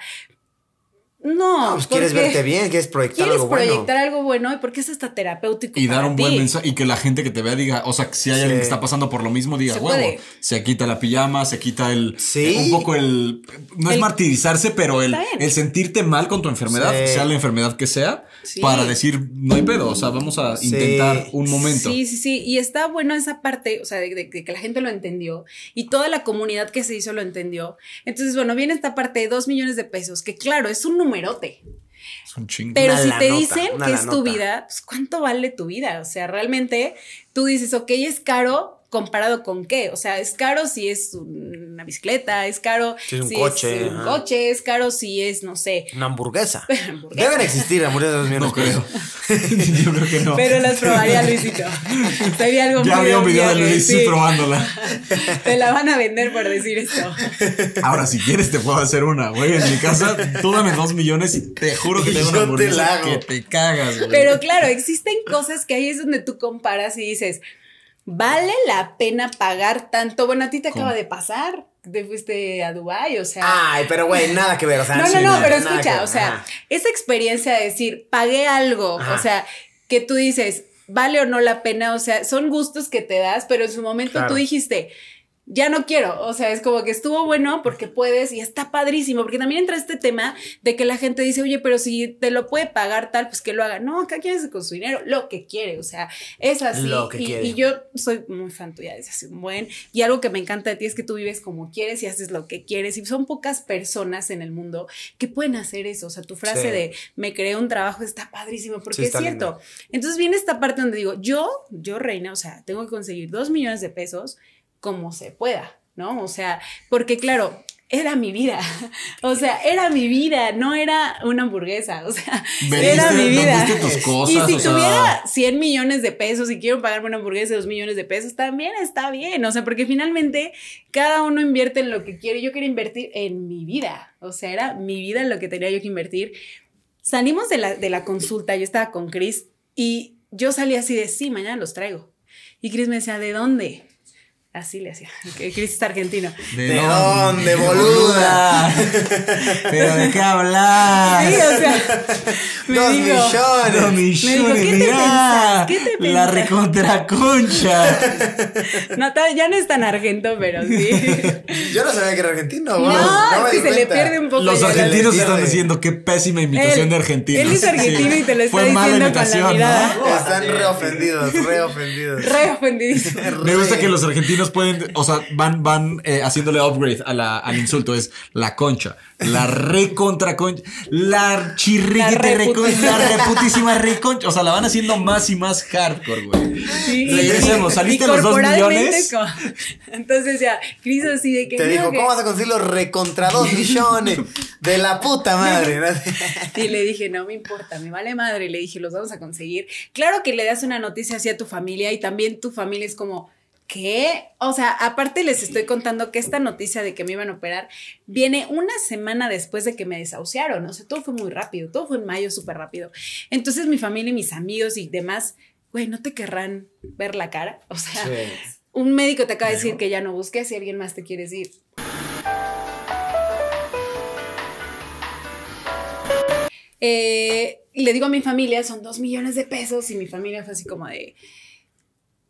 no. No, pues quieres porque verte bien, quieres proyectar Quieres algo bueno. proyectar algo bueno y porque es hasta terapéutico. Y dar un buen mensaje y que la gente que te vea diga, o sea, que si hay Sí. alguien que está pasando por lo mismo, diga, Se huevo, se quita la pijama, se quita el. Sí. eh, un poco el. No es martirizarse, pero el, el sentirte mal con tu enfermedad, Sí. sea la enfermedad que sea, Sí. para decir, no hay pedo, o sea, vamos a Sí. intentar un momento. Sí, sí, sí. Y está bueno esa parte, o sea, de, de- de que la gente lo entendió y toda la comunidad que se hizo lo entendió. Entonces, bueno, viene esta parte de dos millones de pesos, que claro, es un numerote. Es un chingo. Pero Una si te dicen que es tu vida, pues ¿cuánto vale tu vida? O sea, realmente tú dices, ok, es caro comparado con qué. O sea, es caro si es una bicicleta, es caro Si es un coche, un ajá. coche, es caro si es, no sé, Una hamburguesa. hamburguesa. Deben existir hamburguesas de dos millones No creo. Yo creo que no. Pero las probaría Luisito. Sería algo ya muy había un video de Luis sí. probándola. Te la van a vender por decir esto. Ahora, si quieres, te puedo hacer una, güey. En mi casa, tú dame dos millones y te juro que Y te hago una te hamburguesa la hago. que te cagas, güey. Pero claro, existen cosas que ahí es donde tú comparas y dices, ¿vale la pena pagar tanto? Bueno, a ti te ¿Cómo? acaba de pasar. Te fuiste a Dubái, o sea. Ay, pero güey, nada que ver. O sea, no, no, no, pero escucha, o sea, ajá. esa experiencia de decir, pagué algo, Ajá. o sea, que tú dices, vale o no la pena, o sea, son gustos que te das, pero en su momento Claro. tú dijiste, ya no quiero, o sea, es como que estuvo bueno porque puedes y está padrísimo, porque también entra este tema de que la gente dice, oye, pero si te lo puede pagar tal, pues que lo haga. No, acá quieres con su dinero lo que quiere, o sea, es así. Lo que y, yo soy muy fan tuya desde hace un buen, y algo que me encanta de ti es que tú vives como quieres y haces lo que quieres, y son pocas personas en el mundo que pueden hacer eso, o sea, tu frase Sí. de me creé un trabajo está padrísimo, porque Sí, es cierto. lindo. Entonces viene esta parte donde digo, yo, yo reina, o sea, tengo que conseguir dos millones de pesos como se pueda, ¿no? O sea, porque claro, era mi vida. O sea, era mi vida, no era una hamburguesa. O sea, era mi vida. vendiste tus cosas, y si o sea- tuviera 100 millones de pesos y quiero pagarme una hamburguesa de 2 millones de pesos, también está bien. O sea, porque finalmente cada uno invierte en lo que quiere. Yo quería invertir en mi vida. O sea, era mi vida en lo que tenía yo que invertir. Salimos de la, de la consulta, yo estaba con Chris y yo salí así de, sí, mañana los traigo. Y Chris me decía, ¿de dónde? Así le hacía. que Chris es argentino. ¿De dónde, boluda? ¿Pero de qué hablas? Sí, o sea, me Dos dijo, millones. Dos millones, ¿qué te mirá, pensás? ¿Qué te La pensás? recontraconcha. No, ya no es tan argento, pero sí. Yo no sabía que era argentino. No, me que di se le pierde un poco. Los la- argentinos están diciendo qué pésima imitación Él- de argentinos. él es argentino y te lo está Fue mala diciendo con la mirada. ¿no? Están re ofendidos, re ofendidos. Re ofendidísimo. Me gusta que los argentinos pueden, o sea, van, van eh, haciéndole upgrade a la, al insulto. Es la concha, la recontra concha, la chirriquete La reconcha, la reputísima reconcha. O sea, la van haciendo más y más hardcore, güey. Sí. Regresemos, ¿saliste Y los dos millones? Entonces ya, Cris así de que. Te dijo, que- ¿cómo vas a conseguir los recontra dos millones? De la puta madre. Y le dije, no me importa, me vale madre. Le dije, los vamos a conseguir. Claro que le das una noticia así a tu familia y también tu familia es como, ¿qué? O sea, aparte les estoy contando que esta noticia de que me iban a operar viene una semana después de que me desahuciaron. O sea, todo fue muy rápido, todo fue en mayo súper rápido. Entonces mi familia y mis amigos y demás, güey, ¿no te querrán ver la cara? O sea, un médico te acaba de decir que ya no busques si alguien más te quiere decir. Eh, le digo a mi familia, son dos millones de pesos y mi familia fue así como de,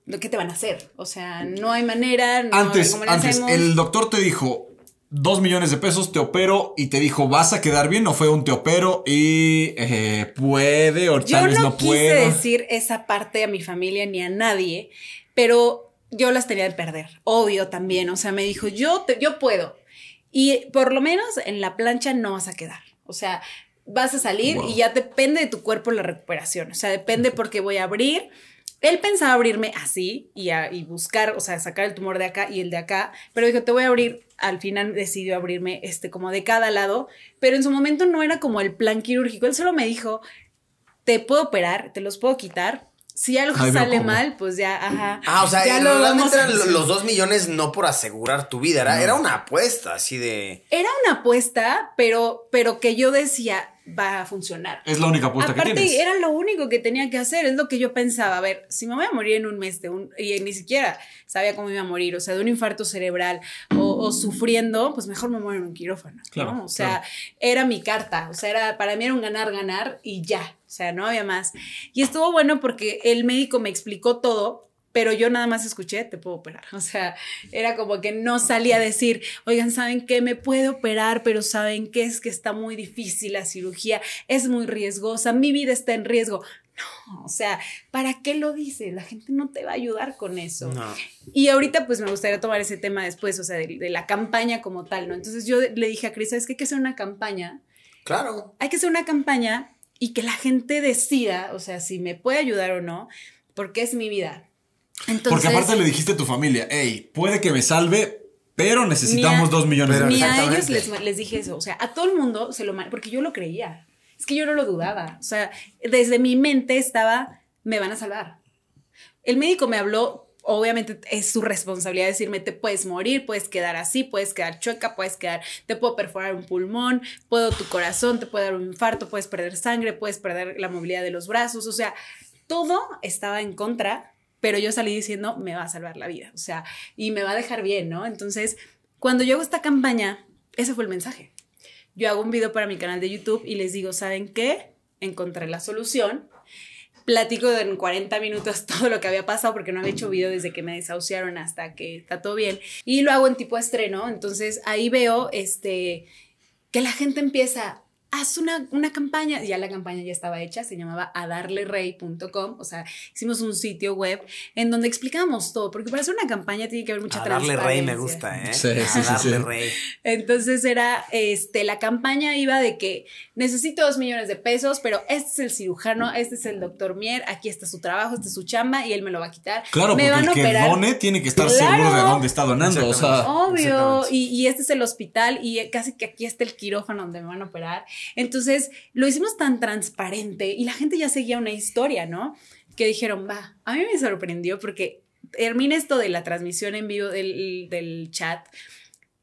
¿lo que te van a hacer? O sea, no hay manera. No, Antes, ¿cómo le antes, el doctor te dijo dos millones de pesos, te opero y te dijo, vas a quedar bien, no fue un te opero y eh, puede o Yo tal vez no, no, quise puedo. decir esa parte a mi familia ni a nadie, pero yo las tenía de perder, obvio también. O sea, me dijo, yo, te- yo puedo. Y por lo menos en la plancha no vas a quedar. O sea, vas a salir Wow. y ya depende de tu cuerpo la recuperación. O sea, depende porque voy a abrir. Él pensaba abrirme así y, a- y buscar, o sea, sacar el tumor de acá y el de acá, pero dijo, te voy a abrir. Al final decidió abrirme este como de cada lado, pero en su momento no era como el plan quirúrgico. Él solo me dijo, te puedo operar, te los puedo quitar. Si algo Ay, sale cómo. mal, pues ya, ajá. Ah, o sea, ya lo vamos eran los dos millones no por asegurar tu vida, era, era una apuesta así de. Era una apuesta, pero, pero que yo decía, va a funcionar. Es la única apuesta que Aparte, tienes. era lo único que tenía que hacer, es lo que yo pensaba. A ver, si me voy a morir en un mes de un. Y ni siquiera sabía cómo iba a morir, o sea, de un infarto cerebral o, o sufriendo, pues mejor me muero en un quirófano. ¿no? Claro, O sea, claro. era mi carta. O sea, era, para mí era un ganar, ganar y ya. O sea, no había más. Y estuvo bueno porque el médico me explicó todo. Pero yo nada más escuché, te puedo operar. O sea, era como que no salía a decir, oigan, ¿saben qué? Me puede operar, pero ¿saben qué? Es que está muy difícil la cirugía, es muy riesgosa, mi vida está en riesgo. No, o sea, ¿para qué lo dices? La gente no te va a ayudar con eso. No. Y ahorita pues me gustaría tomar ese tema después, o sea, de, de la campaña como tal, ¿no? Entonces yo le dije a Cris, ¿sabes qué? Hay que hacer una campaña. Claro. Hay que hacer una campaña y que la gente decida, o sea, si me puede ayudar o no, porque es mi vida. Entonces, Porque aparte le dijiste a tu familia, hey, puede que me salve, pero necesitamos Ni a- dos millones de Ni pesos. a ellos les, les dije eso. O sea, a todo el mundo se lo... Porque yo lo creía. Es que yo no lo dudaba. O sea, desde mi mente estaba, me van a salvar. El médico me habló, obviamente es su responsabilidad decirme, te puedes morir, puedes quedar así, puedes quedar chueca, puedes quedar, te puedo perforar un pulmón, puedo tu corazón, te puede dar un infarto, puedes perder sangre, puedes perder la movilidad de los brazos. O sea, todo estaba en contra, pero yo salí diciendo, me va a salvar la vida. O sea, y me va a dejar bien, ¿no? Entonces, cuando yo hago esta campaña, ese fue el mensaje. Yo hago un video para mi canal de YouTube y les digo, ¿saben qué? Encontré la solución. Platico en 40 minutos todo lo que había pasado porque no había hecho video desde que me desahuciaron hasta que está todo bien. Y lo hago en tipo estreno. Entonces ahí veo este, que la gente empieza, haz una, una campaña. Ya la campaña ya estaba hecha, se llamaba adarlerey.com. O sea, hicimos un sitio web en donde explicábamos todo, porque para hacer una campaña tiene que haber mucha A darle transparencia. rey me gusta, ¿eh? Sí, sí, A sí, darle sí. rey. Entonces era, este, la campaña iba de que necesito dos millones de pesos, pero este es el cirujano, este es el doctor Mier, aquí está su trabajo, esta es su chamba y él me lo va a quitar. Claro, me porque van el a que done tiene que estar Claro. seguro de dónde está donando. O sea, Obvio, y este es el hospital y casi que aquí está el quirófano donde me van a operar. Entonces lo hicimos tan transparente y la gente ya seguía una historia, ¿no? Que dijeron, va, a mí me sorprendió porque termina esto de la transmisión en vivo del, del chat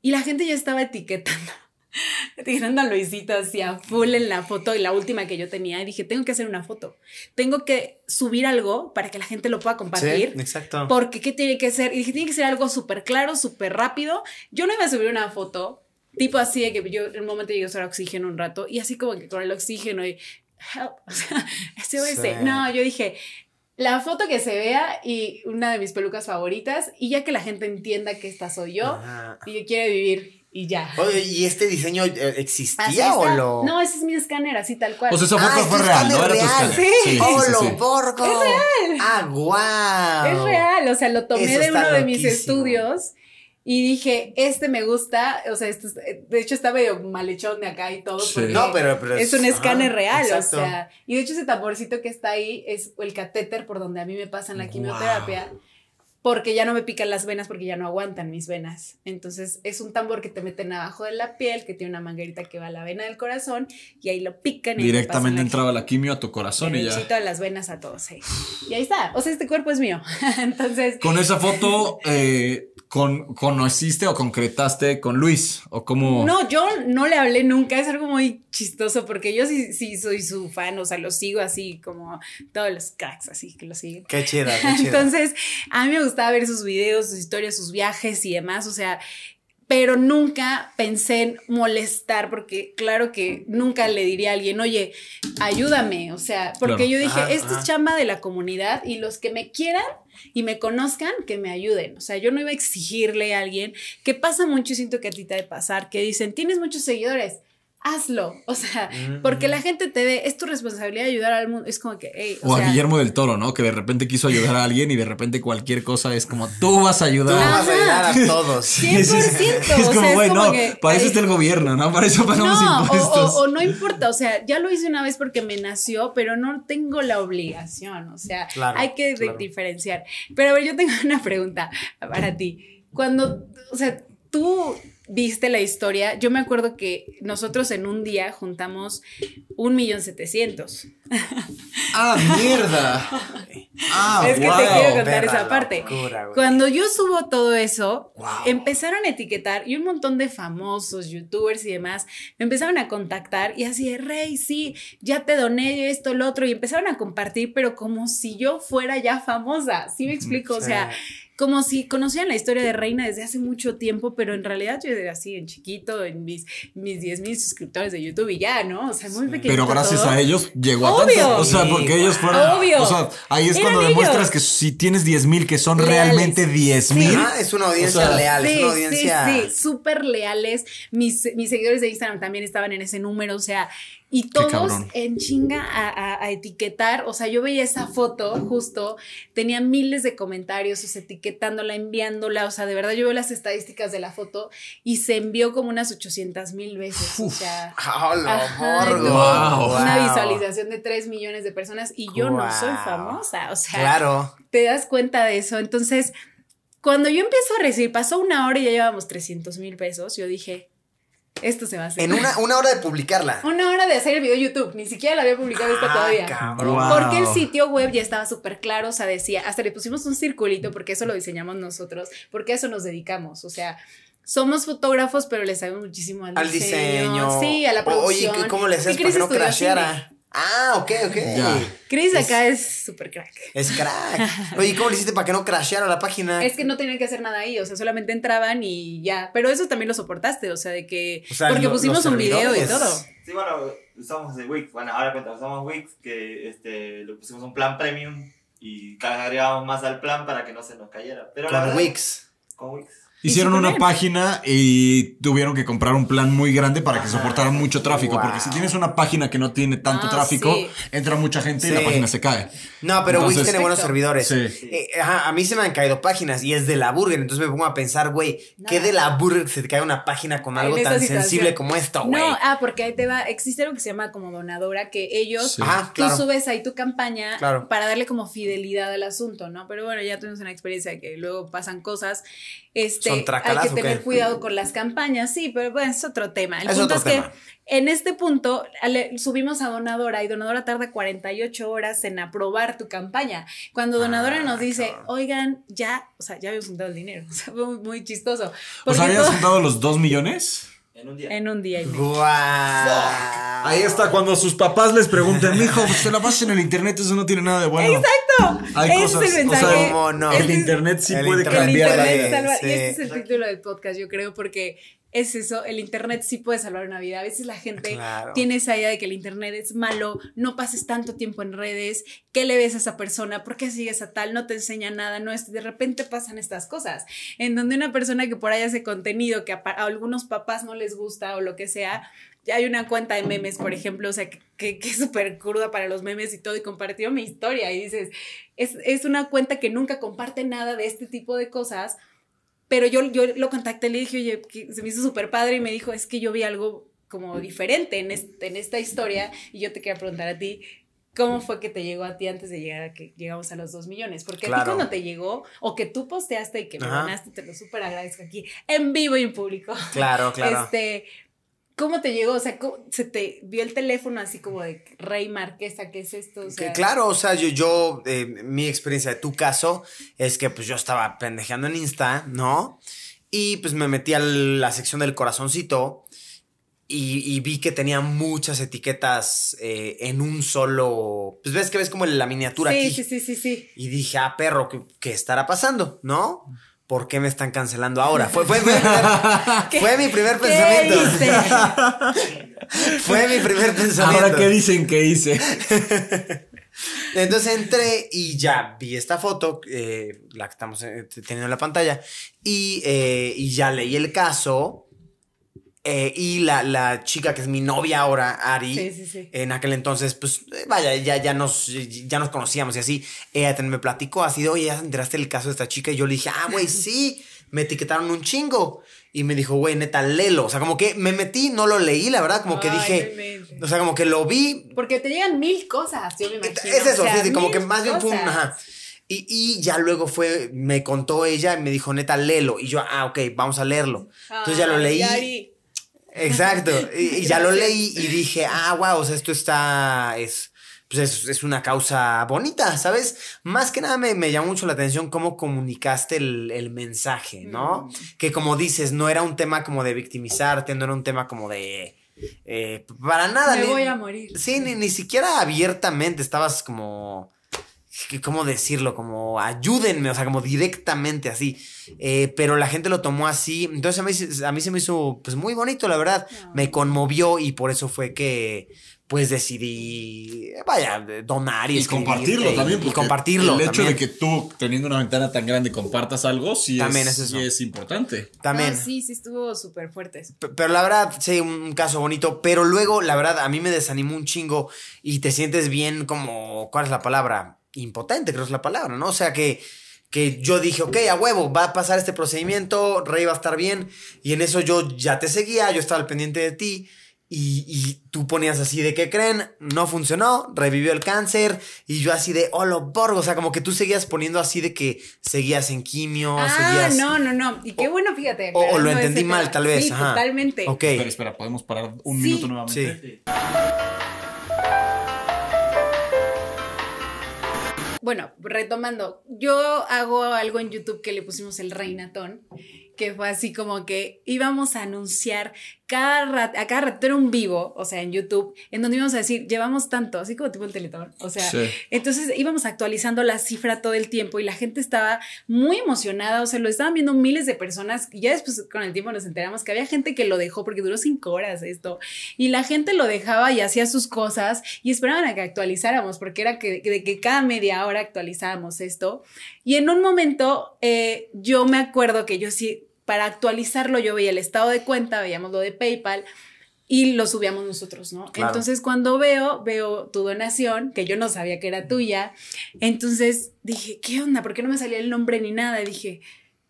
y la gente ya estaba etiquetando. Etiquetando a Luisito así a full en la foto y la última que yo tenía y dije, tengo que hacer una foto, tengo que subir algo para que la gente lo pueda compartir. Sí, exacto. Porque, ¿qué tiene que ser? Y dije, tiene que ser algo súper claro, súper rápido. Yo no iba a subir una foto, tipo así, de que yo en un momento llegué a usar oxígeno un rato, y así como que con el oxígeno y help, o sea, SOS. Sí. No, yo dije, la foto que se vea y una de mis pelucas favoritas, y ya que la gente entienda que esta soy yo, Ajá. y que quiere vivir, y ya. Oye, ¿y este diseño eh, existía o lo.? No, ese es mi escáner, así tal cual. o sea, esa Ah, fue tu real, no escáner era tu real. escáner. Sí. ¡Oh, sí, lo sí. porco! ¡Es real! ¡Ah, guau! Es real, o sea, lo tomé Eso de uno de mis loquísimo. estudios y dije, este me gusta, o sea, este es- de hecho está medio malhechón de acá y todo, Sí. porque No, pero, pero es un escáner ajá, real, exacto. o sea, y de hecho ese tamborcito que está ahí es el catéter por donde a mí me pasan la Wow. quimioterapia. Porque ya no me pican las venas porque ya no aguantan mis venas. Entonces es un tambor que te meten abajo de la piel, que tiene una manguerita que va a la vena del corazón y ahí lo pican y Directamente la entraba la quimio a tu corazón y ya. a las venas a todos. sí. Y ahí está. O sea, este cuerpo es mío. Entonces, Con esa foto, eh, con, ¿conociste o concretaste con Luis? ¿O cómo? no, yo no le hablé nunca. Es algo muy chistoso porque yo sí, sí soy su fan. O sea, lo sigo así como todos los cracks, así que lo siguen. Qué chida, qué chida. Entonces, a mí me gustaba ver sus videos, sus historias, sus viajes y demás. O sea, pero nunca pensé en molestar, porque claro que nunca le diría a alguien, oye, ayúdame, o sea, porque Claro. yo dije, Ajá, esto ajá. es chamba de la comunidad y los que me quieran y me conozcan, que me ayuden. O sea, yo no iba a exigirle a alguien, que pasa mucho y siento que a ti te ha de pasar, que dicen, tienes muchos seguidores. Hazlo, o sea, Mm, porque mm. la gente te ve, es tu responsabilidad ayudar al mundo. Es como que, hey, O, sea, a Guillermo del Toro, ¿no? Que de repente quiso ayudar a alguien y de repente cualquier cosa es como tú vas a Tú ayudar. vas a ayudar a todos. Sí, 100%, Es o como, sea, es güey, como no, que para eso ahí- está el gobierno, ¿no? Para eso pagamos No, o, impuestos. o- o no importa, o sea, ya lo hice una vez porque me nació, pero no tengo la obligación, o sea, Claro, hay que claro. diferenciar. Pero a ver, yo tengo una pregunta para ti. Cuando, o sea, tú viste la historia, yo me acuerdo que nosotros en un día juntamos un millón setecientos. Ah, mierda. Ah, es que te quiero contar perra esa parte. locura, güey. Cuando yo subo todo eso, Wow. empezaron a etiquetar y un montón de famosos, youtubers y demás me empezaron a contactar y así de, Rey, sí, ya te doné esto, lo otro, y empezaron a compartir, pero como si yo fuera ya famosa, ¿sí me explico? O sea, como si conocían la historia de Reina desde hace mucho tiempo, pero en realidad yo era así en chiquito, en mis, mis 10 mil suscriptores de YouTube y ya, ¿no? O sea, muy Sí. pequeño. Pero gracias a ellos llegó a Obvio. tanto. O sea, porque ellos fueron. Obvio. O sea, ahí es Eran cuando demuestras ellos. que si tienes 10 mil, que son Leales. realmente 10 mil. Ajá, es una audiencia O sea, leal, es Sí, una audiencia. sí, sí, súper leales. Mis, mis seguidores de Instagram también estaban en ese número, o sea, y todos en chinga a, a- a etiquetar. O sea, yo veía esa foto justo, tenía miles de comentarios, o sea, etiquetándola, enviándola. O sea, de verdad, yo veo las estadísticas de la foto y se envió como unas 800 mil veces. O sea. Una Wow. visualización de 3 millones de personas y yo no soy famosa. O sea, Claro. te das cuenta de eso. Entonces, cuando yo empiezo a recibir, pasó una hora y ya llevábamos 300 mil pesos, yo dije, esto se va a hacer. En una, una hora de publicarla. Una hora de hacer el video de YouTube, ni siquiera la había publicado esta Ah, todavía. cabrón. Porque el sitio web ya estaba súper claro, o sea, decía, hasta le pusimos un circulito porque eso lo diseñamos nosotros, porque a eso nos dedicamos, o sea, somos fotógrafos, pero le sabemos muchísimo al, Al diseño. Sí, a la producción. Oye, ¿cómo le hacías Y para que no crasheara? Ah, ok, ok. Ya. Chris Es- acá es súper crack. Es crack. Oye, ¿cómo le hiciste para que no crasheara la página? Es que no tenían que hacer nada ahí, o sea, solamente entraban y ya. Pero eso también lo soportaste, o sea, de que. O sea, porque lo- pusimos un video y todo. Sí, bueno, usamos el Wix. Bueno, ahora cuenta, usamos Wix, que este, le pusimos un plan premium y agregábamos más al plan para que no se nos cayera. Pero la Con verdad- Wix. Con Wix. Hicieron una bien. página y tuvieron que comprar un plan muy grande para que soportara mucho tráfico. Wow. Porque si tienes una página que no tiene tanto Ah, tráfico, sí. entra mucha gente y la página se cae. No, pero Wix tiene buenos servidores. Sí. Eh, ajá, a mí se me han caído páginas y es de la burger. Entonces me pongo a pensar, güey, ¿qué de la burger se te cae una página con algo tan situación. sensible como esto, güey? No, ah, porque ahí te va, existe algo que se llama como donadora, que ellos, Sí. Ajá, tú claro. subes ahí tu campaña Claro. para darle como fidelidad al asunto, ¿no? Pero bueno, ya tuvimos una experiencia de que luego pasan cosas. Este, ¿Son hay que tener cuidado con las campañas, sí, pero bueno, es otro tema. El Es punto es tema. que en este punto subimos a donadora y donadora tarda 48 horas en aprobar tu campaña. Cuando donadora Ah, nos dice, oigan, ya, o sea, ya habíamos juntado el dinero, o sea, fue muy, muy chistoso. ¿Os habías juntado los dos millones? En un día. en un día y medio. Guau. Ahí está, cuando sus papás les pregunten, mijo, pues te la pasas en el internet, eso no tiene nada de bueno. Exacto. Hay Ese cosas, es el o sea, mensaje. ¿Cómo no? El internet sí El puede cambiar la vida. sí. Y este es el título del podcast, yo creo, porque es eso, el internet sí puede salvar una vida. A veces la gente Claro. tiene esa idea de que el internet es malo, no pases tanto tiempo en redes, ¿qué le ves a esa persona? ¿Por qué sigues a tal? No te enseña nada, no es, de repente pasan estas cosas, en donde una persona que por ahí hace contenido que a algunos papás no les gusta o lo que sea, ya hay una cuenta de memes, por ejemplo, o sea, que, que, que es súper cruda para los memes y todo, y compartió mi historia y dices, es, es una cuenta que nunca comparte nada de este tipo de cosas, pero yo, yo lo contacté, le dije, oye, que se me hizo súper padre y me dijo, es que yo vi algo como diferente en, este- en esta historia y yo te quería preguntar a ti, ¿cómo fue que te llegó a ti antes de llegar a que llegamos a los dos millones? Porque a ti cuando te llegó o que tú posteaste y que me Ajá. donaste, te lo súper agradezco aquí en vivo y en público. Claro, claro. Este, ¿cómo te llegó? O sea, ¿cómo- se te vio el teléfono así como de Rey Marquesa, ¿qué es esto? O Que sea, claro, o sea, yo, yo eh, mi experiencia de tu caso es que pues yo estaba pendejeando en Insta, ¿no? Y pues me metí a la sección del corazoncito y, y vi que tenía muchas etiquetas eh, en un solo, pues ves que ves como la miniatura sí, aquí. sí, sí, sí, sí. Y dije, ah, perro, ¿qué, qué estará pasando? ¿No? ¿Por qué me están cancelando ahora? Fue, fue, fue, fue mi primer ¿Qué pensamiento. hice? Fue mi primer pensamiento. Ahora, ¿qué dicen que hice? Entonces entré y ya vi esta foto, eh, la que estamos eh, teniendo en la pantalla, y, eh, y ya leí el caso. Eh, y la, la chica que es mi novia ahora, Ari, Sí, sí, sí. en aquel entonces, pues eh, vaya, ya, ya, nos, ya nos conocíamos y así. Ella me platicó así de, oye, ¿ya te enteraste del caso de esta chica? Y yo le dije, ah, güey, sí, me etiquetaron un chingo. Y me dijo, güey, neta, lelo. O sea, como que me metí, no lo leí, la verdad, como que dije, o sea, como que lo vi, Porque te llegan mil cosas, yo me imagino. es eso, o sea, sí, como que más bien fue un. Ajá. Y, y ya luego fue, me contó ella y me dijo, neta, léelo. Y yo, ah, ok, vamos a leerlo. Entonces ya lo leí. Ari. Exacto. Y, y ya lo leí y dije, ah, wow, o sea, esto está. Es, pues es, es una causa bonita, ¿sabes? Más que nada me, me llamó mucho la atención cómo comunicaste el, el mensaje, ¿no? Mm. Que como dices, no era un tema como de victimizarte, no era un tema como de. eh, para nada. Me ni- voy a morir. Sí, ni, ni siquiera abiertamente estabas como. Que- ¿Cómo decirlo? Como ayúdenme, o sea, como directamente así. Eh, pero la gente lo tomó así. Entonces a mí, se- a mí se me hizo pues muy bonito, la verdad. No. Me conmovió y por eso fue que pues decidí, vaya, donar y, Y compartirlo y- también. Y, compartirlo. El hecho también. de que tú, teniendo una ventana tan grande, compartas algo, sí, También es, es eso. sí es importante. También. No, sí, sí estuvo súper fuerte. P- Pero la verdad, sí, un un caso bonito. Pero luego, la verdad, a mí me desanimó un chingo y te sientes bien como, ¿cuál es la palabra? Impotente, creo que es la palabra, ¿no? O sea que, que yo dije, ok, a huevo, va a pasar este procedimiento, Rey va a estar bien. Y en eso yo ya te seguía, yo estaba al pendiente de ti. Y, y tú ponías así de, ¿qué creen? No funcionó, revivió el cáncer. Y yo así de, oh, lo borgo. O sea, como que tú seguías poniendo así de que seguías en quimio, ah, seguías... no, no, no. Y qué bueno, fíjate. o- o lo entendí mal, tal vez, Sí, ajá. totalmente. Ok. Espera, espera, ¿podemos parar un Sí. minuto nuevamente? Sí. Sí. Bueno, retomando, yo hago algo en YouTube que le pusimos el reinatón, que fue así como que íbamos a anunciar cada rato, a cada rato era un vivo, o sea, en YouTube, en donde íbamos a decir, llevamos tanto, así como tipo el teletón, o sea, Sí. entonces íbamos actualizando la cifra todo el tiempo y la gente estaba muy emocionada, o sea, lo estaban viendo miles de personas y ya después con el tiempo nos enteramos que había gente que lo dejó porque duró cinco horas esto y la gente lo dejaba y hacía sus cosas y esperaban a que actualizáramos porque era que, que- de que cada media hora actualizábamos esto y en un momento eh, yo me acuerdo que yo sí para actualizarlo yo veía el estado de cuenta, veíamos lo de PayPal y lo subíamos nosotros, ¿no? Claro. Entonces cuando veo, veo tu donación, que yo no sabía que era tuya, entonces dije, ¿qué onda? ¿Por qué no me salía el nombre ni nada? Y dije,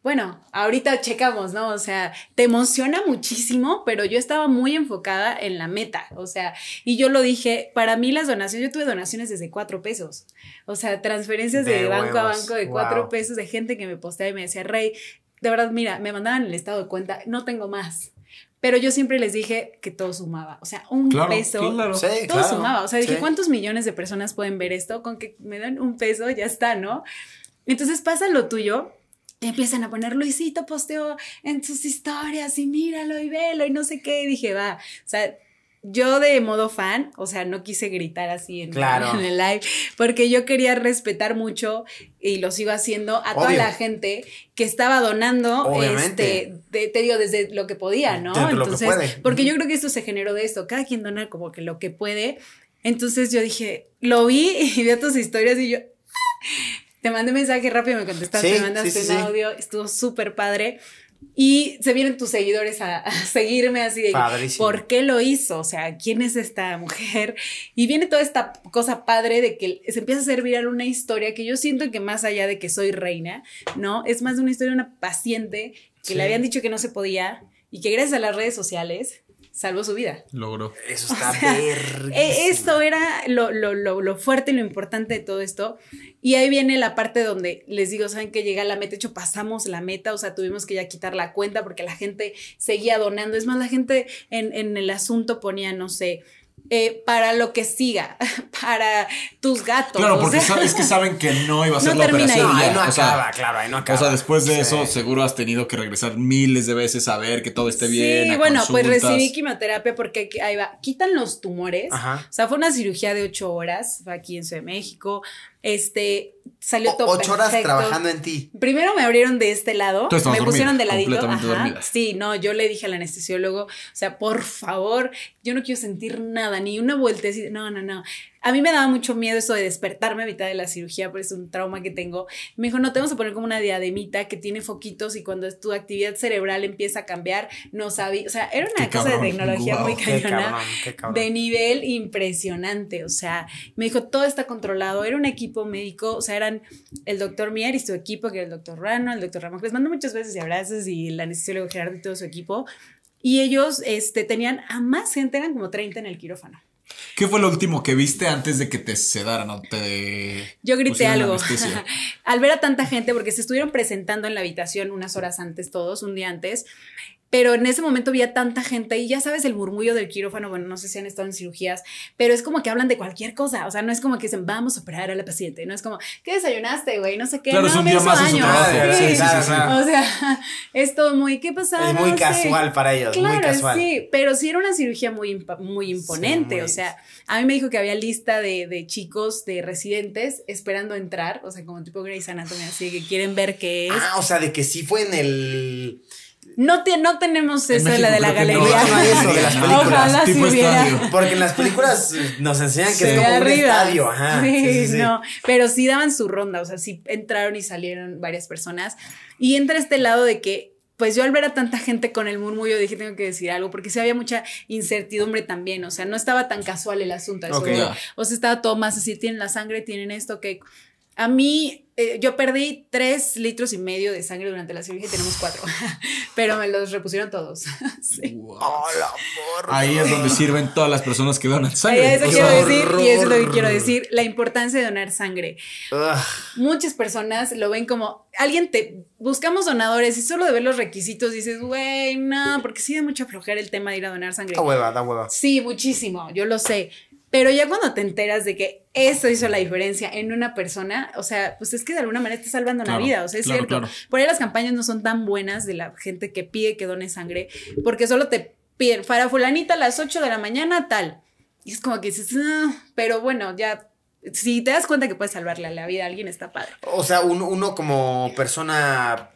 bueno, ahorita checamos, ¿no? O sea, te emociona muchísimo, pero yo estaba muy enfocada en la meta, o sea, y yo lo dije, para mí las donaciones, yo tuve donaciones desde cuatro pesos, o sea, transferencias de, De banco a banco de cuatro wow. pesos de gente que me posteaba y me decía, Rey, de verdad, mira, me mandaban el estado de cuenta, no tengo más. Pero yo siempre les dije que todo sumaba, o sea, un Claro, peso, claro. Sí, todo claro. sumaba. O sea, dije, Sí. ¿cuántos millones de personas pueden ver esto? Con que me dan un peso, ya está, ¿no? Entonces pasa lo tuyo. Y empiezan a poner Luisito posteó en sus historias y míralo y velo y no sé qué. Y dije, va, o sea, yo de modo fan, o sea, no quise gritar así en, Claro. en el live, porque yo quería respetar mucho y lo sigo haciendo a toda la gente que estaba donando, Obviamente. este, de- te digo, desde lo que podía, ¿no? Desde lo que Entonces, puede. porque yo creo que esto se generó de esto, cada quien dona como que lo que puede. Entonces yo dije, lo vi y vi a tus historias y yo, ¡ah! te mandé mensaje rápido, me contestaste, Sí, me mandaste sí, sí, un audio, estuvo súper padre. Y se vienen tus seguidores a, a seguirme así de, Padrísimo. ¿por qué lo hizo? O sea, ¿quién es esta mujer? Y viene toda esta cosa padre de que se empieza a hacer viral una historia que yo siento que más allá de que soy reina, ¿no? Es más de una historia de una paciente que Sí. le habían dicho que no se podía y que gracias a las redes sociales salvó su vida. Logró. Eso está sea, verguísima. Eh, Esto era lo, lo, lo, lo fuerte y lo importante de todo esto. Y ahí viene la parte donde les digo, ¿saben que llega la meta? De hecho, pasamos la meta, o sea, tuvimos que ya quitar la cuenta porque la gente seguía donando. Es más, la gente en, en el asunto ponía, no sé, eh, para lo que siga, para tus gatos. Claro, o porque sea, sabes que saben que no iba a ser No la operación. ahí. No, ahí no o sea, acaba, claro, ahí no acaba. O sea, después de Sí. eso, seguro has tenido que regresar miles de veces a ver que todo esté bien. Sí, bueno, pues recibí quimioterapia porque ahí va, quitan los tumores. Ajá. O sea, fue una cirugía de ocho horas, fue aquí en Ciudad de México. Este, salió O- todo ocho horas perfecto. trabajando en ti. Primero me abrieron de este lado, me pusieron de ladito. completamente ajá. dormida. Sí, no, yo le dije al anestesiólogo, o sea, por favor, yo no quiero sentir nada, ni una vueltecita. No, no, no. A mí me daba mucho miedo eso de despertarme a mitad de la cirugía, pero es un trauma que tengo. Me dijo, no, te vamos a poner como una diademita que tiene foquitos y cuando tu actividad cerebral empieza a cambiar, no sabía. O sea, era una Qué cosa cabrón. de tecnología muy Qué cañona cabrón, qué cabrón. de nivel impresionante, o sea, me dijo, todo está controlado, era un equipo médico, o sea, eran el doctor Mier y su equipo, que era el doctor Rano, el doctor Ramos, les mando muchas veces y abrazos y el anestesiólogo Gerardo y todo su equipo, y ellos este, tenían a más gente, eran como 30 en el quirófano. ¿Qué fue lo último que viste antes de que te sedaran o te. Yo grité algo. Al ver a tanta gente, porque se estuvieron presentando en la habitación unas horas antes todos, un día antes, pero en ese momento vi a tanta gente y ya sabes el murmullo del quirófano, bueno, no sé si han estado en cirugías, pero es como que hablan de cualquier cosa, o sea, no es como que dicen, vamos a operar a la paciente, no es como, ¿qué desayunaste, güey? No sé qué. Claro, no, es un me día hizo más en su daño". trabajo. Sí, Sí, sí, sí, sí. O sea, es todo muy, ¿qué pasa? Es muy No sé. casual para ellos, muy casual. sí, pero sí era una cirugía muy, muy imponente, muy- o sea, a mí me dijo que había lista de, de chicos, de residentes, esperando entrar, o sea, como tipo Grey's Anatomy, así que quieren ver qué es. Ah, o sea, de que sí fue en el. No, te- no tenemos En eso de México la de la galería. No hay eso de las películas, Ojalá tipo si hubiera. estadio. Porque en las películas eh, nos enseñan que Se es un estadio. Ajá. Sí, Sí, sí, sí. no, pero sí daban su ronda, o sea, sí entraron y salieron varias personas. Y entra este lado de que, pues yo al ver a tanta gente con el murmullo dije, tengo que decir algo, porque sí había mucha incertidumbre también, o sea, no estaba tan casual el asunto. eso Ok. voy. Ya. O sea, estaba todo más así, tienen la sangre, tienen esto, que... A mí, eh, yo perdí tres litros y medio de sangre durante la cirugía y tenemos cuatro, pero me los repusieron todos. Sí. Wow. Hola, porra. Ahí es donde sirven todas las personas que donan sangre. Eso O quiero decir, y eso es lo que quiero decir, la importancia de donar sangre. Ugh. muchas personas lo ven como alguien te buscamos donadores y solo de ver los requisitos dices, güey, no, porque sí da mucha flojera el tema de ir a donar sangre. Da hueva, da hueva. Sí, muchísimo, yo lo sé. Pero ya cuando te enteras de que eso hizo la diferencia en una persona, o sea, pues es que de alguna manera estás salvando Claro, una vida, o sea, es claro, cierto. claro. Por ahí las campañas no son tan buenas de la gente que pide que done sangre, porque solo te piden, para fulanita a las 8 de la mañana, tal. Y es como que dices, "Ah", pero bueno, ya, si te das cuenta que puedes salvarle la vida a alguien, está padre. O sea, un- uno como persona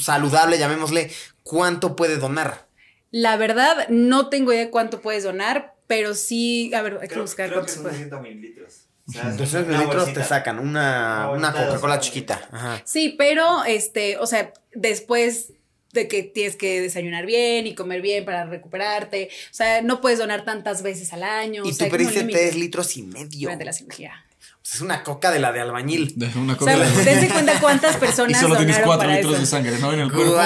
saludable, llamémosle, ¿cuánto puede donar? La verdad, no tengo idea cuánto puedes donar, pero sí, a ver, hay que Creo, buscar creo cuánto que son puede. 200 mililitros. O sea, es 200 una litros bolsita. te sacan una, Una Coca-Cola 200 chiquita. Ajá. Sí, pero este, o sea, después de que tienes que desayunar bien y comer bien para recuperarte. O sea, no puedes donar tantas veces al año. Y o sea, tú límites tres litros y medio. durante la cirugía. Es una coca de la de albañil. De una O cosa. sea, dense cuenta cuántas y personas solo tienes cuatro litros eso. de sangre, ¿no? En el cuerpo.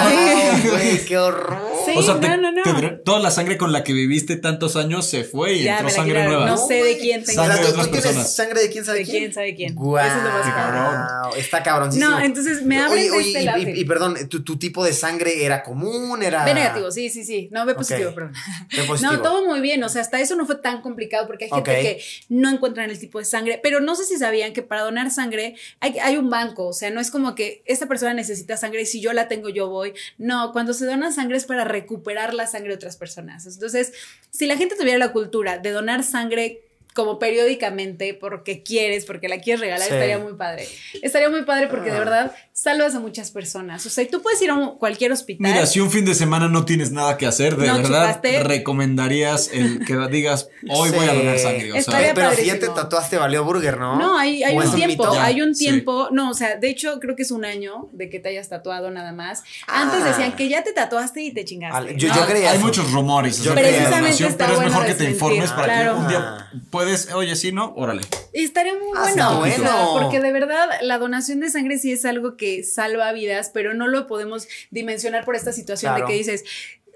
¡Qué horror! Sí, o sea, te- no, no, no. te- toda la sangre con la que viviste tantos años se fue y Ya, entró sangre nueva. No sé de quién tengo. O Sangre de otras tú tienes personas. sangre de quién sabe ¿De quién. quién sabe quién? Guau, Eso es lo más cabrón. Está cabroncísimo. No, entonces me abren Oye, de oye, este y- lado. y, y perdón, ¿tu, tu tipo de sangre era común? Era. B negativo, sí, sí, sí. No, B positivo, perdón. B positivo. No, todo muy bien. O sea, hasta eso no fue tan complicado porque hay gente que no encuentran el tipo de sangre. Pero no sé si sabían que para donar sangre hay, hay un banco. O sea, no es como que esta persona necesita sangre y si yo la tengo, yo voy. No, cuando se dona sangre es para recuperar la sangre de otras personas. Entonces, si la gente tuviera la cultura de donar sangre como periódicamente porque quieres, porque la quieres regalar, Sí. estaría muy padre. Estaría muy padre porque de Ah. verdad salvas a muchas personas. O sea, y tú puedes ir a un- cualquier hospital. Mira, si un fin de semana no tienes nada que hacer, de No verdad chupaste. recomendarías el que digas, hoy voy a donar sangre. O sea, Pero si ya te tatuaste, valió burger, ¿no? No, hay, hay ¿O es un tiempo, hay un Sí. tiempo, no, o sea, de hecho creo que es un año de que te hayas tatuado nada más. Antes Ah. decían que ya te tatuaste y te chingaste. Al- yo- ¿no? yo creía hay eso. muchos rumores Yo Precisamente pero es mejor bueno que te informes para claro. que un Ah. día puedes, oye, sí, ¿no? Órale. Y estaría muy Ah, bueno, está o sea, bueno. porque de verdad la donación de sangre sí es algo que salva vidas, pero no lo podemos dimensionar por esta situación Claro. de que dices,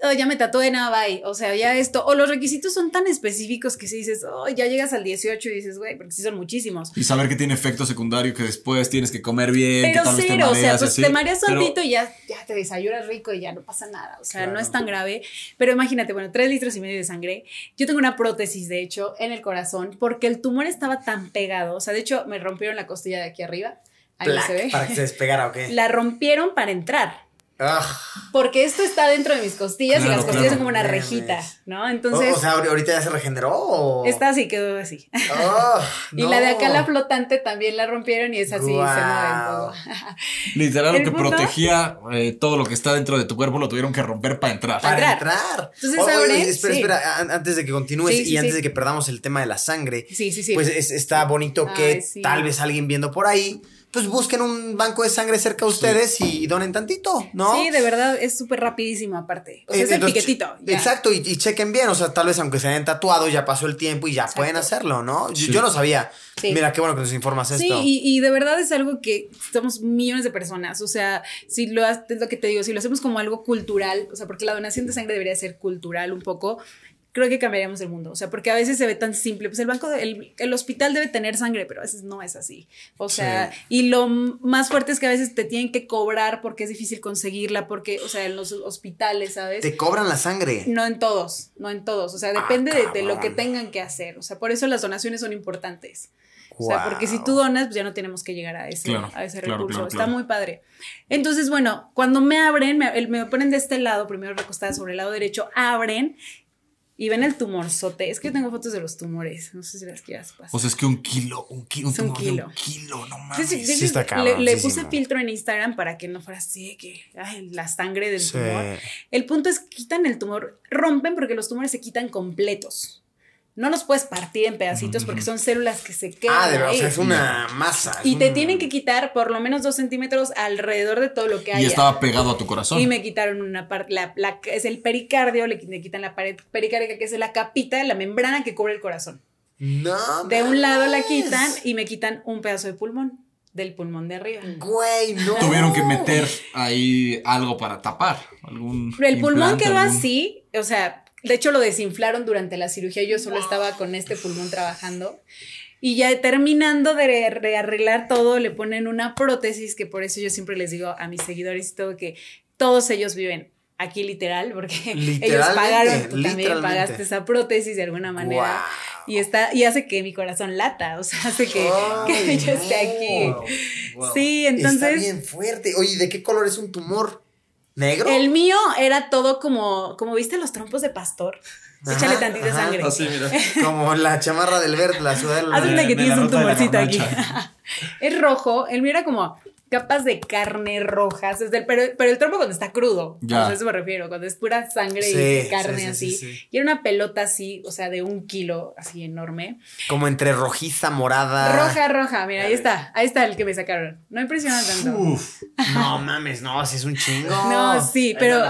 "Oh, ya me tatué, nada, bye. O sea, ya esto, o los requisitos son tan específicos que si dices, oh, ya llegas al 18 y dices, güey, porque sí son muchísimos. Y saber que tiene efecto secundario, que después tienes que comer bien, que Pero tal vez te cero, o sea, pues así. te mareas Pero- tantito y ya, ya te desayunas rico y ya no pasa nada. O sea, no es tan grave. Pero imagínate, bueno, tres litros y medio de sangre. Yo tengo una prótesis, de hecho, en el corazón, porque el tumor estaba tan pegado. O sea, de hecho, me rompieron la costilla de aquí arriba. Ahí se ve. Para que se despegara, ¿o qué? La rompieron para entrar. Ah, Porque esto está dentro de mis costillas y las costillas claro. son como una rejita, ¿no? Entonces, o sea, ahor- ahorita ya se regeneró. o- esta sí quedó así. Ah, Y la de acá, la flotante, también la rompieron y esa sí se mueve. Literal, lo que punto- protegía eh, todo lo que está dentro de tu cuerpo lo tuvieron que romper para entrar. Para Para entrar. entrar. Entonces, Oye, abren, espera, sí. espera, an- antes de que continúes Sí, sí, y antes de que perdamos el tema de la sangre, Sí, sí, sí. pues es- está bonito Ay, que sí. tal vez alguien viendo por ahí, pues busquen un banco de sangre cerca de ustedes y donen tantito, ¿no? Sí, de verdad, es súper rapidísimo aparte. O sea, Eh, es el entonces, piquetito. ya. Exacto, y, y chequen bien, o sea, tal vez aunque se hayan tatuado, ya pasó el tiempo y ya Exacto. pueden hacerlo, ¿no? Yo, Sí. yo no sabía. Sí. Mira, qué bueno que nos informas Sí, esto. y, y de verdad es algo que somos millones de personas. O sea, si lo es lo que te digo, si lo hacemos como algo cultural, o sea, porque la donación de sangre debería ser cultural un poco, creo que cambiaríamos el mundo. O sea, porque a veces se ve tan simple. Pues el banco, de- el, el hospital debe tener sangre, pero a veces no es así. O sea, y lo más fuerte es que a veces te tienen que cobrar porque es difícil conseguirla, porque, o sea, en los hospitales, ¿sabes? Te cobran la sangre. No en todos, no en todos. O sea, depende de, de lo que tengan que hacer. O sea, por eso las donaciones son importantes. O sea, porque si tú donas, pues ya no tenemos que llegar a ese, Claro, a ese recurso. claro, Está claro. muy padre. Entonces, bueno, cuando me abren, me, me ponen de este lado, primero recostada sobre el lado derecho, abren y ven el tumorzote. Es que yo tengo fotos de los tumores. No sé si las quieras pasar. O sea, es que un kilo, un kilo, un Es un tumor de kilo. un kilo, no mames. Entonces, sí entonces, está le, le puse filtro en Instagram para que no fuera así de que ay, la sangre del Sí. tumor. El punto es que quitan el tumor, rompen porque los tumores se quitan completos. No los puedes partir en pedacitos porque son células que se quedan. Ah, de verdad, o sea, es una masa. es y te un- tienen que quitar por lo menos dos centímetros alrededor de todo lo que hay. Y estaba pegado a tu corazón. Y me quitaron una parte, la, la- es el pericardio, le, le quitan la pared pericárdica, que es la capita, la membrana que cubre el corazón. No. De un lado la quitan y me quitan un pedazo de pulmón, del pulmón de arriba. Güey, no. Tuvieron que meter ahí algo para tapar. Algún El pulmón quedó algún- así, o sea, de hecho lo desinflaron durante la cirugía, yo solo estaba con este pulmón trabajando. Y ya terminando de, de arreglar todo, le ponen una prótesis, que por eso yo siempre les digo a mis seguidores y todo que todos ellos viven aquí literal, porque ellos pagaron, tú también pagaste esa prótesis de alguna manera. Y está, y hace que mi corazón lata, o sea, hace que, que yo esté aquí. Wow. Sí, Está entonces bien fuerte. Oye, ¿de qué color es un tumor? ¿Negro? el mío era todo como, como viste los trompos de pastor. Ajá, Échale tantita ajá, sangre. Así, mira. Como la chamarra del verde, la ciudad del Haz de cuenta que tienes un tumorcito aquí. es rojo, el mío era como capas de carne rojas, pero, pero el trompo cuando está crudo, Ya. a eso me refiero, cuando es pura sangre Sí, y carne sí, así. sí, sí. Y era una pelota así, o sea, de un kilo, así enorme. Como entre rojiza, morada. Roja, roja, mira, ahí está, ahí está el que me sacaron. No impresiona tanto. Uf. No mames, no, si es un chingo. No, sí, pero.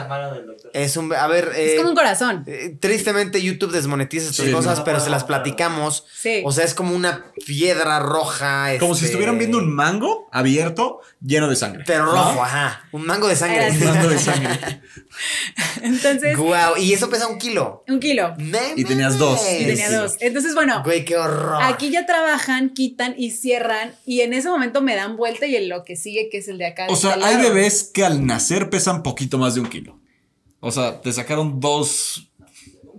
Es un. A ver. es eh, como un corazón. eh, tristemente YouTube desmonetiza estas Sí, cosas, no. pero se las platicamos. Sí. O sea, es como una piedra roja. Como si este, estuvieran viendo un mango abierto lleno de sangre. Pero ¿no? rojo, ajá. Un mango de sangre. Un mango de sangre. Entonces, Guau, y eso pesa un kilo. un kilo. Y tenías dos. Y tenía dos. Entonces, bueno, Güey, qué horror. aquí ya trabajan, quitan y cierran. Y en ese momento me dan vuelta y en lo que sigue, que es el de acá. O sea, este hay bebés que al nacer pesan poquito más de un kilo. O sea, te sacaron dos.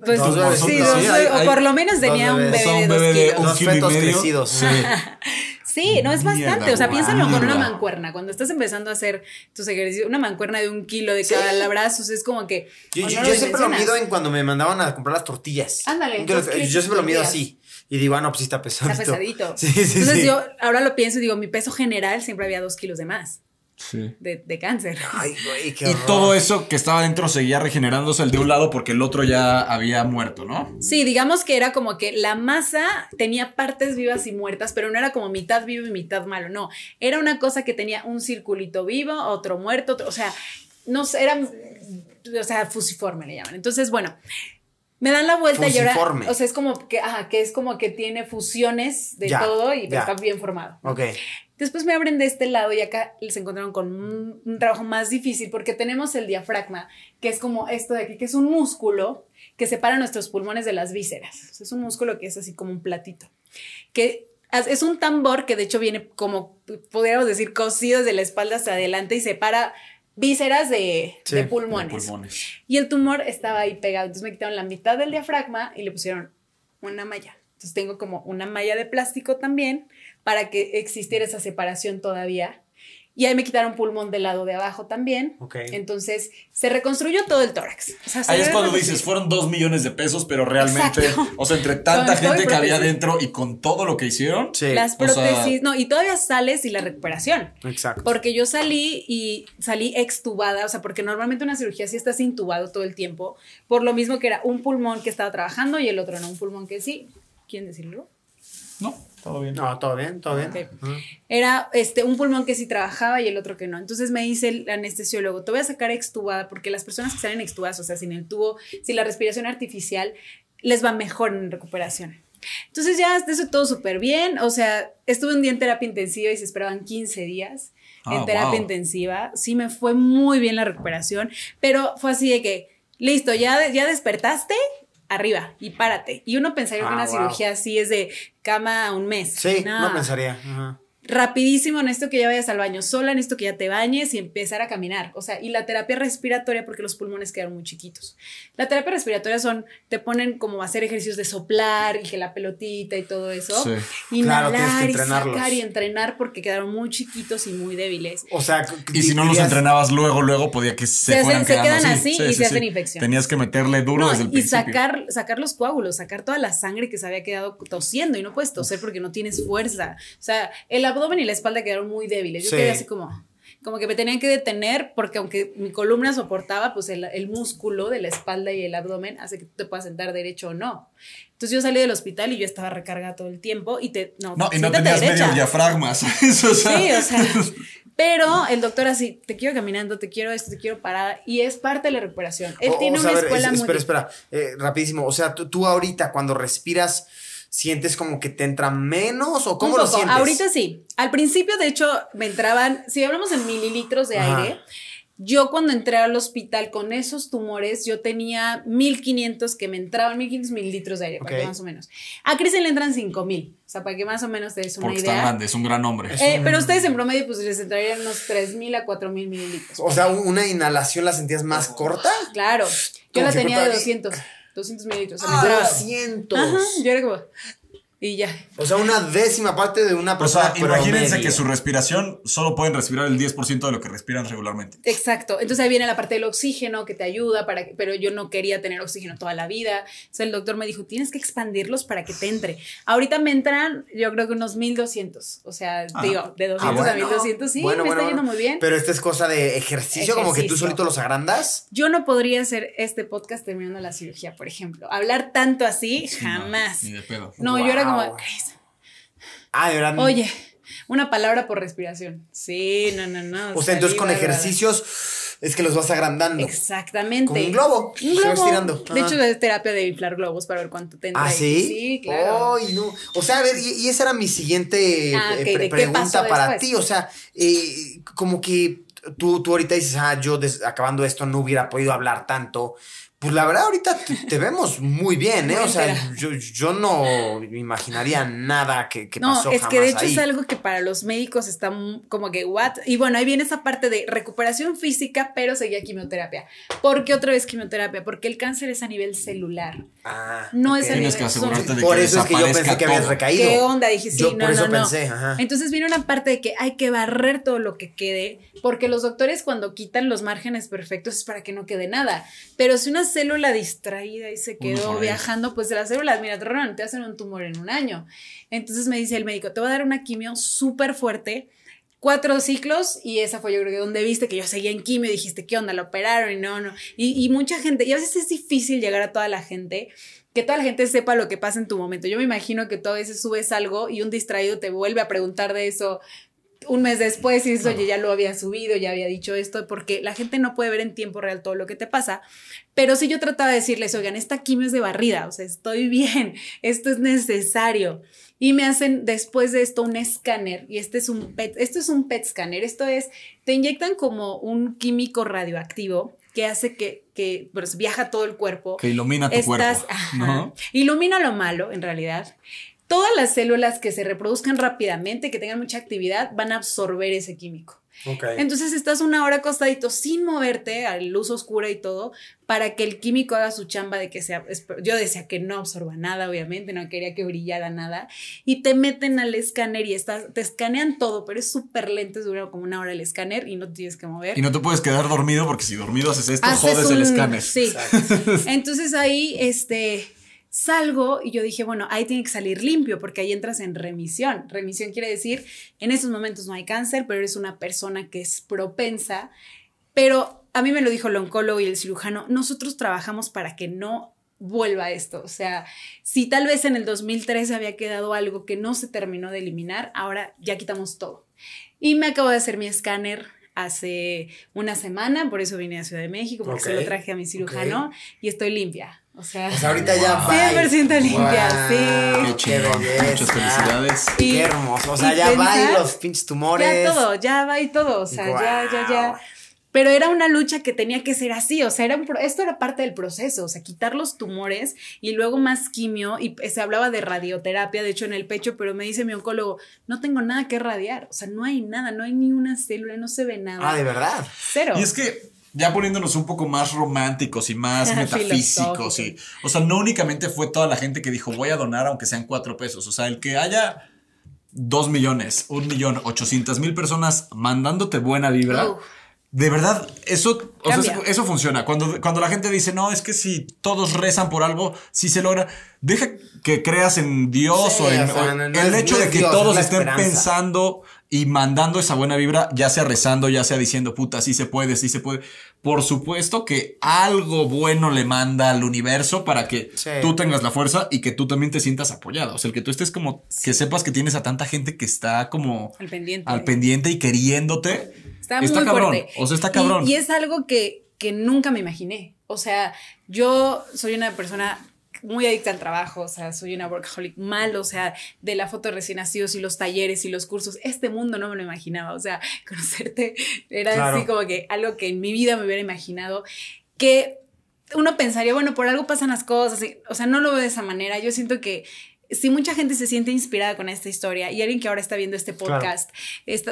Pues Dos sí, dos- Sí, hay- o hay por lo menos tenía un bebés. bebé o sea, de un dos bebé de kilos. un Dos kilo y fetos medio. crecidos. Sí. Sí, no es Mierda, bastante. O sea, piénsalo con una mancuerna. Cuando estás empezando a hacer tus ejercicios, una mancuerna de un kilo de cada brazos es como que. Yo, yo- no yo siempre lo mido en cuando me mandaban a comprar las tortillas. Ándale, Yo, siempre lo mido así. Y digo, ah, no, pues sí está pesado. Está pesadito. Sí, sí, Entonces sí. yo ahora lo pienso y digo, mi peso general siempre había dos kilos de más Sí. de, de cáncer. Ay, güey, qué Y horror. todo eso que estaba dentro seguía regenerándose el de un lado porque el otro ya había muerto, ¿no? Sí, digamos que era como que la masa tenía partes vivas y muertas, pero no era como mitad vivo y mitad malo, no. Era una cosa que tenía un circulito vivo, otro muerto, otro- o sea, no sé, era, o sea, fusiforme le llaman. Entonces, bueno, me dan la vuelta y Fusiforme. ahora, o sea, es como que, ajá, que es como que tiene fusiones de Ya, todo y ya. está bien formado. Ok. Después me abren de este lado y acá les encontraron con un, un trabajo más difícil porque tenemos el diafragma, que es como esto de aquí, que es un músculo que separa nuestros pulmones de las vísceras. Es un músculo que es así como un platito. Que es un tambor que de hecho viene como, podríamos decir, cosido desde la espalda hasta adelante y separa vísceras de, Sí, de de pulmones. Pulmones. Y el tumor estaba ahí pegado. Entonces me quitaron la mitad del diafragma y le pusieron una malla. Entonces tengo como una malla de plástico también para que existiera esa separación todavía. Y ahí me quitaron pulmón del lado de abajo también. Entonces se reconstruyó todo el tórax. O sea, se Ahí es cuando dices, fueron dos millones de pesos, pero realmente, Exacto. o sea, entre tanta Con gente que había dentro y con todo lo que hicieron, Sí. Las o sea- prótesis, no, y todavía sales y la recuperación. Exacto. Porque yo salí y salí extubada, o sea, porque normalmente una cirugía sí estás intubado todo el tiempo, por lo mismo que era un pulmón que estaba trabajando y el otro no, un pulmón que sí. ¿Quieren decirlo? no, todo bien. No, todo bien, todo bien. Era este, un pulmón que sí trabajaba y el otro que no. Entonces me dice el anestesiólogo, te voy a sacar extubada porque las personas que salen extubadas, o sea, sin el tubo, sin la respiración artificial, les va mejor en recuperación. Entonces ya de eso todo súper bien, o sea, estuve un día en terapia intensiva y se esperaban 15 días Ah, en terapia wow. intensiva. Sí me fue muy bien la recuperación, pero fue así de que, listo, ya, ya despertaste, arriba y párate. Y uno pensaría que Ah, una wow. cirugía así es de cama a un mes. Sí, no, pensaría. Rapidísimo, necesito que ya vayas al baño sola, necesito que ya te bañes y empezar a caminar. O sea, y la terapia respiratoria, porque los pulmones quedaron muy chiquitos. La terapia respiratoria son, te ponen como a hacer ejercicios de soplar y que la pelotita y todo eso. Sí. Claro, Inhalar que y sacar y entrenar porque quedaron muy chiquitos y muy débiles. O sea, Y si no los entrenabas luego, luego podía que se, Se hacen- fueran se quedan así y se hacen infecciones. Tenías que meterle duro No, desde el y principio. sacar, sacar los coágulos, sacar toda la sangre que se había quedado tosiendo y no puedes toser porque no tienes fuerza. O sea, el abdomen y la espalda quedaron muy débiles. Yo Sí. quedé así como, como que me tenían que detener porque aunque mi columna soportaba, pues el, el músculo de la espalda y el abdomen hace que tú te puedas sentar derecho o no. Entonces yo salí del hospital y yo estaba recargada todo el tiempo y te... No, No, y no tenías derecha. medio diafragma, ¿sabes? O sea, Sí, o sea. Pero el doctor así, te quiero caminando, te quiero esto, te quiero parada. Y es parte de la recuperación. Él O- tiene o sea, una a ver, escuela es- muy... Espera, espera, eh, rapidísimo. O sea, tú, tú ahorita cuando respiras, ¿sientes como que te entra menos o cómo Un lo sientes? Ahorita sí. Al principio, de hecho, me entraban, si hablamos en mililitros de Ajá. aire, yo cuando entré al hospital con esos tumores, yo tenía 1500 que me entraban, 1500 mililitros de aire, para que más o menos. A Cristian le entran 5000, o sea, para que más o menos te des una porque está idea. grande, es un gran hombre. Eh, pero ustedes en promedio, pues les entrarían unos 3000 a 4000 mililitros. O sea, una inhalación la sentías más corta. Claro. Yo la tenía de fuera- 200, 200 mililitros. Ah, entraba. 200. Ajá, yo era como. Y ya. O sea, una décima parte de una O persona. sea, imagínense promedio. que su respiración solo pueden respirar el 10% de lo que respiran regularmente. Exacto. Entonces ahí viene la parte del oxígeno que te ayuda para que, pero yo no quería tener oxígeno toda la vida. O sea, el doctor me dijo, tienes que expandirlos para que te entre. Ahorita me entran, yo creo que unos 1200. O sea, Ah. digo, de 200 Ah, bueno. a 1200, sí, Bueno, me bueno, está yendo muy bien. Pero esta es cosa de ejercicio, como que tú solito los agrandas. Yo no podría hacer este podcast terminando la cirugía, por ejemplo. Hablar tanto así, Sí, no, jamás. ni de pedo. No, yo era Como, "Cris, Ah, de verdad. oye, una palabra por respiración. Sí, no, no, no. O sea, entonces con ejercicios es que los vas agrandando. Exactamente. Como un globo. Un globo. estirando. De hecho, es terapia de inflar globos para ver cuánto te entra ¿Ah, sí? Sí, claro. Ay, no. O sea, a ver, y, y esa era mi siguiente Ah, eh, ok, pre- ¿de qué pregunta para ti. O sea, eh, como que tú, tú ahorita dices, ah, yo acabando esto no hubiera podido hablar tanto. Pues la verdad, ahorita te, te vemos muy bien, ¿eh? Muy O sea, yo, yo no imaginaría nada que, que No, pasó es que de hecho ahí. es algo que para los médicos está como que, ¿what? Y bueno, ahí viene esa parte de recuperación física, pero seguía quimioterapia. ¿Por qué otra vez quimioterapia? Porque el cáncer es a nivel celular. Ah, No es Tienes que asegurarte de Por que eso es que yo pensé que habías recaído. ¿Qué onda? Dije, sí, Yo no, por eso no, no. pensé, ajá. Entonces viene una parte de que hay que barrer todo lo que quede, porque los doctores cuando quitan los márgenes perfectos es para que no quede nada. Pero si una célula distraída y se quedó por viajando, pues las células, mira, te hacen un tumor en un año. Entonces me dice el médico, te va a dar una quimio súper fuerte. Cuatro ciclos y esa fue yo creo que donde viste que yo seguía en quimio y dijiste, ¿qué onda? Lo operaron y no, no. Y, mucha gente, y a veces es difícil llegar a toda la gente, que toda la gente sepa lo que pasa en tu momento. Yo me imagino que tú a veces subes algo y un distraído te vuelve a preguntar de eso un mes después y dices, oye, ya lo había subido, ya había dicho esto, porque la gente no puede ver en tiempo real todo lo que te pasa. Pero sí yo trataba de decirles, oigan, esta quimio es de barrida, o sea, estoy bien, esto es necesario. Y me hacen después de esto un escáner, y este es un PET, esto es un PET scanner, esto es, te inyectan como un químico radioactivo que hace que, que pues, viaja todo el cuerpo. Que ilumina tu Estás, cuerpo. ¿no? ilumina lo malo, en realidad. Todas las células que se reproduzcan rápidamente, que tengan mucha actividad, van a absorber ese químico. Entonces estás una hora acostadito sin moverte a luz oscura y todo para que el químico haga su chamba de que sea. Yo decía que no absorba nada, obviamente, no quería que brillara nada. Y te meten al escáner y estás, te escanean todo, pero es súper lento, dura como una hora el escáner y no te tienes que mover. Y no te puedes quedar dormido porque si dormido haces esto, Haces jodes el escáner. Sí. Entonces ahí, este, salgo y yo dije, bueno, ahí tiene que salir limpio porque ahí entras en remisión. Remisión quiere decir, en estos momentos no hay cáncer, pero eres una persona que es propensa. Pero a mí me lo dijo el oncólogo y el cirujano, nosotros trabajamos para que no vuelva esto. O sea, si tal vez en el 2013 había quedado algo que no se terminó de eliminar, ahora ya quitamos todo. Y me acabo de hacer mi escáner hace una semana, por eso vine a Ciudad de México, porque se lo traje a mi cirujano y estoy limpia. O sea, O sea, ahorita ya Wow. va. 100% limpia, sí. Qué belleza. Muchas felicidades. Y- Qué hermoso. O sea, ya va y los pinches tumores. ya todo, ya va y todo, o sea, ya, ya, ya. Guau. Pero era una lucha que tenía que ser así, o sea, era un pro- esto era parte del proceso, o sea, quitar los tumores y luego más quimio, y se hablaba de radioterapia, de hecho en el pecho, pero me dice mi oncólogo, no tengo nada que radiar, o sea, no hay nada, no hay ni una célula, no se ve nada. Ah, de verdad. Cero. Y es que ya poniéndonos un poco más románticos y más metafísicos, y, o sea, no únicamente fue toda la gente que dijo voy a donar aunque sean cuatro pesos, o sea, el que haya dos millones, un millón, ochocientas mil personas mandándote buena vibra. De verdad, eso, o sea, Cambia. eso, funciona. Cuando, cuando la gente dice, no, es que si todos rezan por algo, sí se logra. Deja que creas en Dios Sí, o en o sea, o no- no el es- hecho no de que Dios, todos es estén esperanza. pensando y mandando esa buena vibra, ya sea rezando, ya sea diciendo, puta, sí se puede, sí se puede. Por supuesto que algo bueno le manda al universo para que Sí. tú tengas la fuerza y que tú también te sientas apoyado. O sea, el que tú estés como, que sepas que tienes a tanta gente que está como Al pendiente. al pendiente y queriéndote. Está, Está muy cabrón, fuerte. o sea, está Y- cabrón. Y, es algo que, que nunca me imaginé. O sea, yo soy una persona muy adicta al trabajo, o sea, soy una workaholic mal, o sea, de la foto de recién nacidos y los talleres y los cursos, este mundo no me lo imaginaba, o sea, conocerte era Claro. así como que algo que en mi vida me hubiera imaginado, que uno pensaría, bueno, por algo pasan las cosas, y- o sea, no lo veo de esa manera, yo siento que si mucha gente se siente inspirada con esta historia y alguien que ahora está viendo este podcast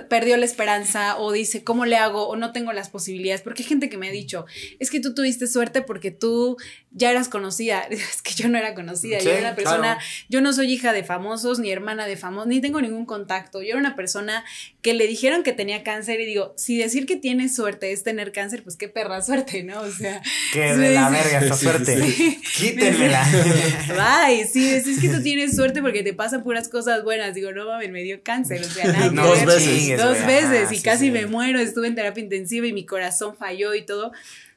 perdió la esperanza o dice, ¿cómo le hago? O no tengo las posibilidades, porque hay gente que me ha dicho, es que tú tuviste suerte porque tú ya eras conocida. Es que yo no era conocida, yo era una persona, yo no soy hija de famosos, ni hermana de famosos, ni tengo ningún contacto. Yo era una persona que le dijeron que tenía cáncer y digo, si decir que tienes suerte es tener cáncer, pues qué perra suerte, ¿no? O sea, que de la verga esta suerte. Quítenmela. Bye, sí, decís que tú tienes suerte porque te pasan puras cosas buenas. Digo, no mames, me dio cáncer, o sea, nada Dos veces. Dos veces y casi me muero, estuve en terapia intensiva y mi corazón falló y todo.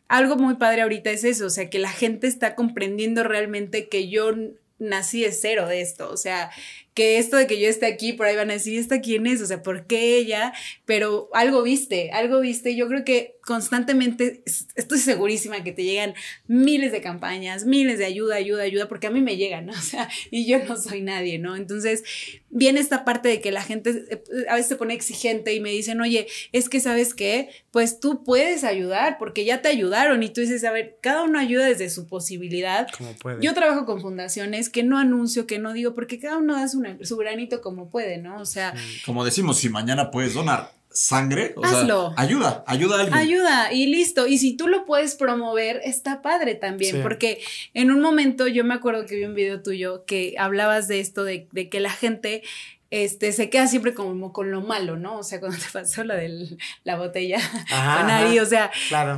Algo muy padre ahorita es eso, o sea, que la gente está comprendiendo realmente que yo nací de cero de esto, o sea, que esto de que yo esté aquí, por ahí van a decir, ¿esta quién es? O sea, ¿por qué ella? Pero algo viste, algo viste. Yo creo que constantemente estoy segurísima que te llegan miles de campañas, miles de ayuda, ayuda, ayuda, porque a mí me llegan, ¿no? O sea, y yo no soy nadie, ¿no? Entonces, viene esta parte de que la gente eh, a veces se pone exigente y me dicen, oye, es que sabes qué, pues tú puedes ayudar porque ya te ayudaron y tú dices, a ver, cada uno ayuda desde su posibilidad. puede? Yo trabajo con fundaciones que no anuncio, que no digo, porque cada uno da su su granito como puede, ¿no? O sea. Como decimos, si mañana puedes donar sangre, o hazlo. Sea, ayuda, ayuda a alguien. Ayuda y listo. Y si tú lo puedes promover, está padre también, porque en un momento yo me acuerdo que vi un video tuyo que hablabas de esto, de, de que la gente este, se queda siempre como con lo malo, ¿no? O sea, cuando te pasó la de la botella con o sea,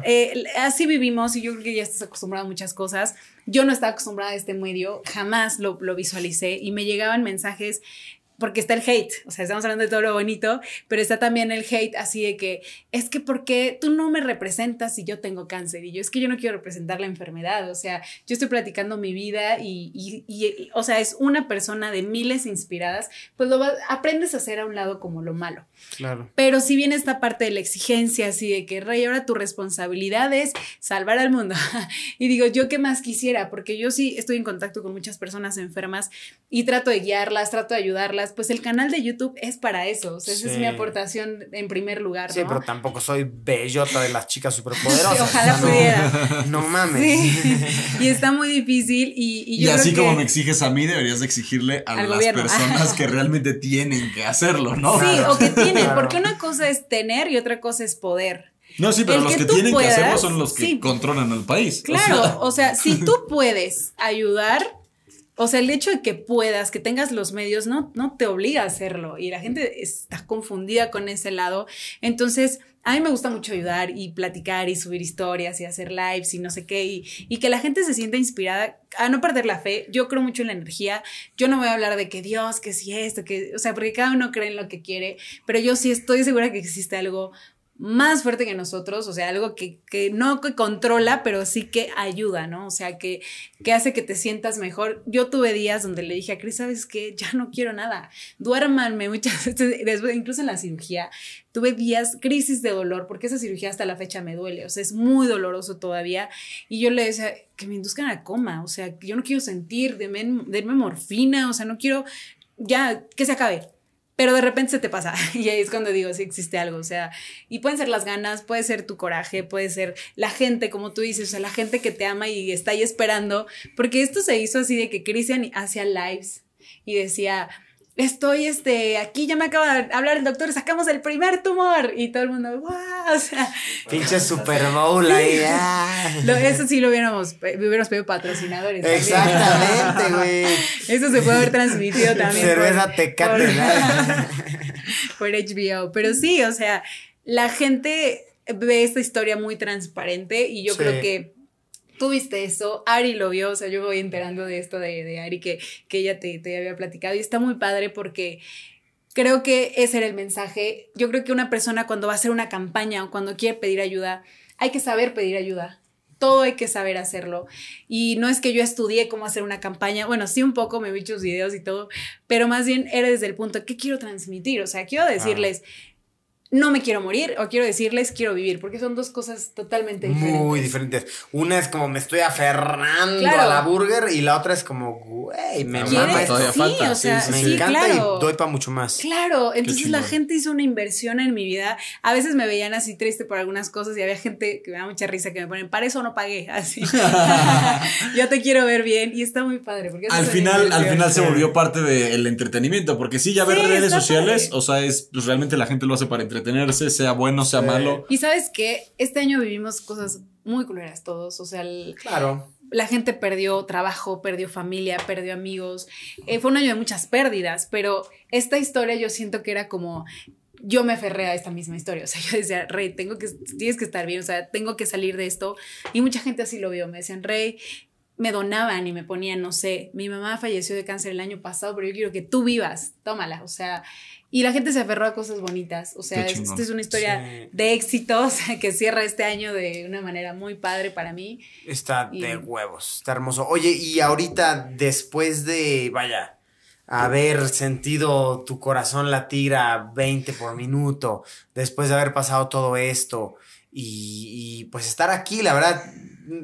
eh, así vivimos y yo creo que ya estás acostumbrado a muchas cosas. Yo no estaba acostumbrada a este medio, jamás lo, lo visualicé y me llegaban mensajes porque está el hate, o sea, estamos hablando de todo lo bonito, pero está también el hate así de que es que porque tú no me representas si yo tengo cáncer y yo es que yo no quiero representar la enfermedad, o sea, yo estoy platicando mi vida y, y, o sea, es una persona de miles inspiradas, pues lo aprendes a hacer a un lado como lo malo. Claro. Pero si viene esta parte de la exigencia, así de que, Rey, ahora tu responsabilidad es salvar al mundo. y digo, yo qué más quisiera, porque yo sí estoy en contacto con muchas personas enfermas y trato de guiarlas, trato de ayudarlas pues el canal de YouTube es para eso. O sea, esa es mi aportación en primer lugar. Sí, pero tampoco soy bellota de las chicas superpoderosas. ojalá pudiera. No, mames. Y está muy difícil. Y, y, y así como me exiges a mí, deberías exigirle a las personas que realmente tienen que hacerlo, ¿no? Sí, o que tienen, porque una cosa es tener y otra cosa es poder. No, sí, pero los que, tienen que hacerlo son los que controlan el país. Claro, o sea, si tú puedes ayudar, o sea, el hecho de que puedas, que tengas los medios, no, no te obliga a hacerlo. Y la gente está confundida con ese lado. Entonces, a mí me gusta mucho ayudar y platicar y subir historias y hacer lives y no sé qué. Y, que la gente se sienta inspirada a no perder la fe. Yo creo mucho en la energía. Yo no voy a hablar de que Dios, que si esto, que, o sea, porque cada uno cree en lo que quiere. Pero yo sí estoy segura que existe algo más fuerte que nosotros, o sea, algo que, que, no que controla, pero sí que ayuda, ¿no? O sea, que, que hace que te sientas mejor. Yo tuve días donde le dije a Cris, ¿sabes qué? Ya no quiero nada. Duérmanme muchas veces, incluso en la cirugía, tuve días, crisis de dolor, porque esa cirugía hasta la fecha me duele, o sea, es muy doloroso todavía. Y yo le decía, que me induzcan a coma, o sea, yo no quiero sentir, denme, denme morfina, o sea, no quiero, ya, que se acabe pero de repente se te pasa. Y ahí es cuando digo, si existe algo, o sea, y pueden ser las ganas, puede ser tu coraje, puede ser la gente, como tú dices, o sea, la gente que te ama y está ahí esperando, porque esto se hizo así de que Cristian hacía lives y decía, estoy este, aquí ya me acaba de hablar el doctor, sacamos el primer tumor y todo el mundo, wow, o sea. Pinche Super Bowl ahí. Ah. eso sí lo hubiéramos, hubiéramos pedido patrocinadores. Exactamente, güey. Eso se puede haber transmitido también. Cerveza Tecate. por HBO, pero sí, o sea, la gente ve esta historia muy transparente y yo creo que tuviste eso, Ari lo vio, o sea, yo voy enterando de esto de, de Ari que, que ella te, te había platicado y está muy padre porque creo que ese era el mensaje. Yo creo que una persona cuando va a hacer una campaña o cuando quiere pedir ayuda, hay que saber pedir ayuda. Todo hay que saber hacerlo. Y no es que yo estudié cómo hacer una campaña. Bueno, sí un poco me vi sus videos y todo, pero más bien era desde el punto, ¿qué quiero transmitir? O sea, quiero decirles, no me quiero morir o quiero decirles quiero vivir, porque son dos cosas totalmente diferentes. Muy diferentes. Una es como me estoy aferrando Claro. a la burger y la otra es como, güey, me ¿Quieres? mama esto. todavía sí, falta, o sea, sí, Me sí, encanta claro. y doy para mucho más. Claro, entonces la gente hizo una inversión en mi vida. A veces me veían así triste por algunas cosas y había gente que me da mucha risa que me ponen, para eso no pagué, así. Yo te quiero ver bien y está muy padre. Porque Al final, al final se volvió parte del entretenimiento, porque sí, ya ver Sí, redes sociales, padre. o sea, es pues, realmente la gente lo hace para entretenerse, sea bueno, sea Sí. malo. Y sabes que este año vivimos cosas muy culeras todos, o sea, el- Claro. la gente perdió trabajo, perdió familia, perdió amigos. Eh, fue un año de muchas pérdidas, pero esta historia yo siento que era como yo me aferré a esta misma historia, o sea, yo decía, Rey, tengo que tienes que estar bien, o sea, tengo que salir de esto y mucha gente así lo vio, me decían, "Rey, me donaban y me ponían, no sé, mi mamá falleció de cáncer el año pasado, pero yo quiero que tú vivas, tómala, o sea, y la gente se aferró a cosas bonitas, o sea, esta es una historia Sí. de éxito, o sea, que cierra este año de una manera muy padre para mí. Está Y- de huevos, está hermoso. Oye, y ahorita, después de, vaya, haber sentido tu corazón latir a 20 por minuto, después de haber pasado todo esto y, y, pues estar aquí, la verdad,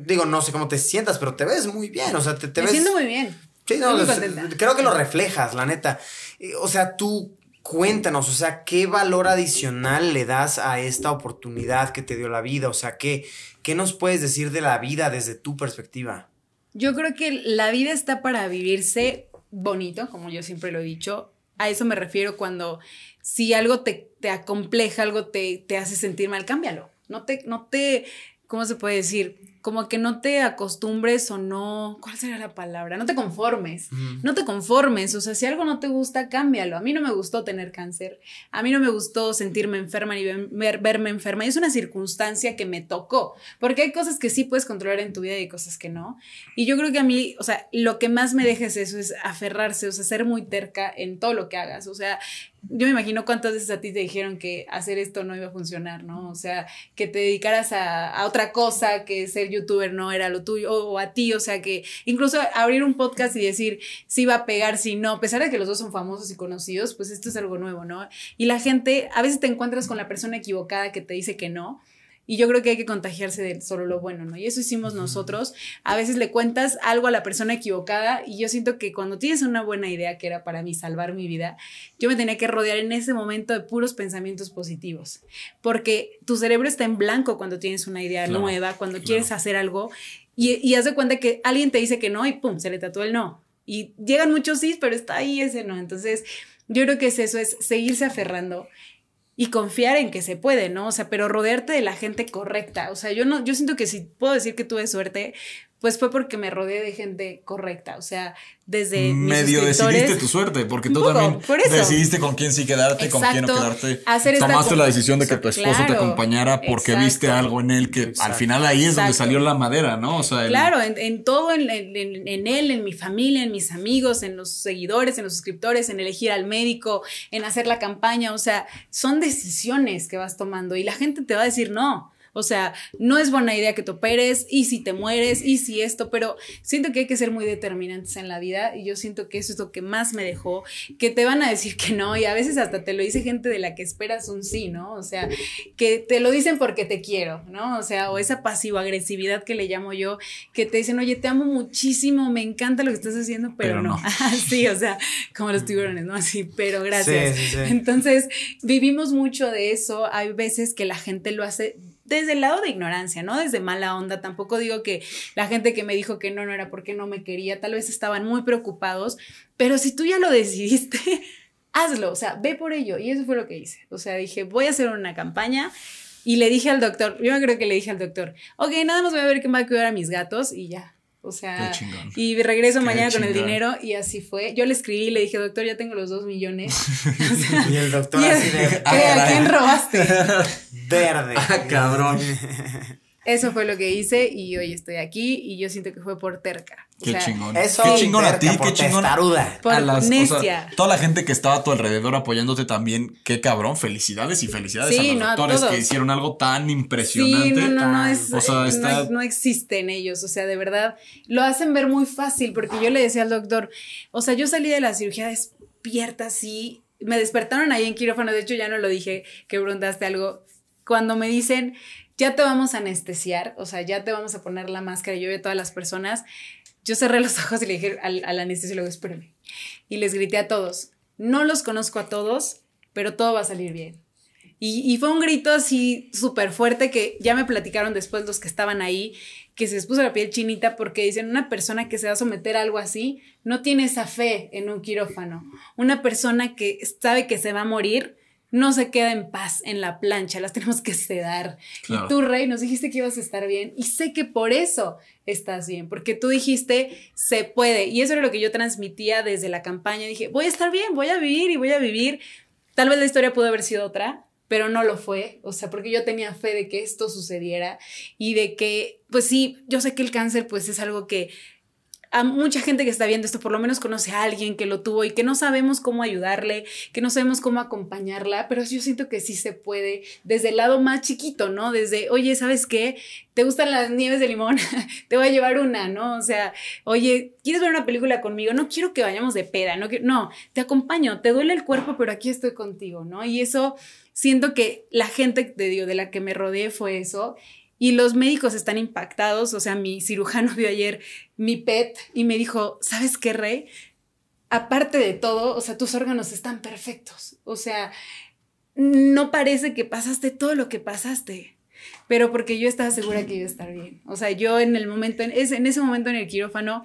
digo, no sé cómo te sientas, pero te ves muy bien, o sea, te, te me ves... siento muy bien. Sí, no, contenta. creo que lo reflejas, la neta. Eh, O sea, tú cuéntanos, o sea, ¿qué valor adicional le das a esta oportunidad que te dio la vida? O sea, ¿qué, qué nos puedes decir de la vida desde tu perspectiva? Yo creo que la vida está para vivirse bonito, como yo siempre lo he dicho. A eso me refiero cuando si algo te, te acompleja, algo te, te hace sentir mal, cámbialo. No te, no te, ¿cómo se puede decir? Como que no te acostumbres o no, ¿cuál sería la palabra? No te conformes. No te conformes, o sea, si algo no te gusta, cámbialo. A mí no me gustó tener cáncer, a mí no me gustó sentirme enferma ni ver- ver- verme enferma. Es una circunstancia que me tocó, porque hay cosas que sí puedes controlar en tu vida y hay cosas que no. Y yo creo que a mí, o sea, lo que más me deja es eso, es aferrarse, o sea, ser muy terca en todo lo que hagas. O sea, yo me imagino cuántas veces a ti te dijeron que hacer esto no iba a funcionar, ¿no? O sea, que te dedicaras a, a otra cosa, que ser youtuber no era lo tuyo, o, o a ti, o sea, que incluso abrir un podcast y decir si va a pegar, si no, a pesar de que los dos son famosos y conocidos, pues esto es algo nuevo, ¿no? Y la gente, a veces te encuentras con la persona equivocada que te dice que no. Y yo creo que hay que contagiarse de solo lo bueno, ¿no? Y eso hicimos nosotros. A veces le cuentas algo a la persona equivocada y yo siento que cuando tienes una buena idea que era para mí salvar mi vida, yo me tenía que rodear en ese momento de puros pensamientos positivos. Porque tu cerebro está en blanco cuando tienes una idea Claro, nueva, cuando quieres hacer algo y, y haz de cuenta que alguien te dice que no y pum, se le tatuó el no. Y llegan muchos sí, pero está ahí ese no. Entonces, yo creo que es eso, es seguirse aferrando y confiar en que se puede, ¿no? O sea, pero rodearte de la gente correcta. O sea, yo no, yo siento que si puedo decir que tuve suerte, pues fue porque me rodeé de gente correcta. O sea, desde Medio decidiste tu suerte, porque tú poco, también por decidiste con quién sí quedarte, con quién no quedarte. Tomaste la decisión de que tu esposo te acompañara porque exacto. viste algo en él que al final ahí es donde salió la madera, ¿no? O sea, el- Claro, en, en todo, en, en- en- en él, en mi familia, en mis amigos, en los seguidores, en los suscriptores, en elegir al médico, en hacer la campaña. O sea, son decisiones que vas tomando y la gente te va a decir no. O sea, no es buena idea que te operes y si te mueres y si esto, pero siento que hay que ser muy determinantes en la vida y yo siento que eso es lo que más me dejó, que te van a decir que no y a veces hasta te lo dice gente de la que esperas un sí, ¿no? O sea, que te lo dicen porque te quiero, ¿no? O sea, o esa pasivo-agresividad que le llamo yo, que te dicen, oye, te amo muchísimo, me encanta lo que estás haciendo, pero, Pero no. no. sí, o sea, como los tiburones, ¿no? Así, pero gracias. Sí, sí, sí. Entonces, vivimos mucho de eso. Hay veces que la gente lo hace desde el lado de ignorancia, ¿no? Desde mala onda. Tampoco digo que la gente que me dijo que no, no era porque no me quería, tal vez estaban muy preocupados, pero si tú ya lo decidiste, hazlo, o sea, ve por ello. Y eso fue lo que hice. O sea, dije, voy a hacer una campaña. Y le dije al doctor, yo creo que le dije al doctor, ok, nada más voy a ver quién va a cuidar a mis gatos y ya. O sea, y regreso Qué mañana con el dinero y así fue. Yo le escribí y le dije, doctor, ya tengo los dos millones. O sea, Y el doctor y así de. Ah, ¿A quién robaste? verde. Ah, cabrón. Eso fue lo que hice y hoy estoy aquí y yo siento que fue por terca. O Qué sea, chingón. Eso qué chingón a ti, terca, qué por chingón. testaruda. Por a las, o sea, necia. toda la gente que estaba a tu alrededor apoyándote también, qué cabrón, felicidades y felicidades Sí, a los no, a doctores todos. que hicieron algo tan impresionante. Sí, no, no, no, es, o sea, no, está- no existen ellos, o sea, de verdad, lo hacen ver muy fácil, porque yo le decía al doctor, o sea, yo salí de la cirugía despierta así, me despertaron ahí en quirófano, de hecho ya no lo dije, que preguntaste algo, cuando me dicen, ya te vamos a anestesiar, o sea, ya te vamos a poner la máscara, yo veo a todas las personas, yo cerré los ojos y le dije al, al anestesiólogo, espérame, y les grité a todos, no los conozco a todos, pero todo va a salir bien. Y, y fue un grito así súper fuerte que ya me platicaron después los que estaban ahí, que se les puso la piel chinita porque dicen, una persona que se va a someter a algo así no tiene esa fe en un quirófano. Una persona que sabe que se va a morir no se queda en paz en la plancha, las tenemos que sedar. Claro. Y tú, Rey, nos dijiste que ibas a estar bien y sé que por eso estás bien, porque tú dijiste, se puede. Y eso era lo que yo transmitía desde la campaña. Dije, voy a estar bien, voy a vivir y voy a vivir. Tal vez la historia pudo haber sido otra, pero no lo fue, o sea, porque yo tenía fe de que esto sucediera y de que, pues sí, yo sé que el cáncer pues es algo que a mucha gente que está viendo esto por lo menos conoce a alguien que lo tuvo y que no sabemos cómo ayudarle, que no sabemos cómo acompañarla, pero yo siento que sí se puede desde el lado más chiquito, ¿no? Desde, oye, ¿sabes qué? ¿Te gustan las nieves de limón? Te voy a llevar una, ¿no? O sea, oye, ¿quieres ver una película conmigo? No quiero que vayamos de peda, no, quiero- no, te acompaño, te duele el cuerpo, pero aquí estoy contigo, ¿no? Y eso siento que la gente te digo, de la que me rodeé fue eso. Y los médicos están impactados. O sea, mi cirujano vio ayer mi PET y me dijo, ¿sabes qué, Rey? Aparte de todo, o sea, tus órganos están perfectos. O sea, no parece que pasaste todo lo que pasaste. Pero porque yo estaba segura que iba a estar bien. O sea, yo en el momento, en ese, en ese momento en el quirófano,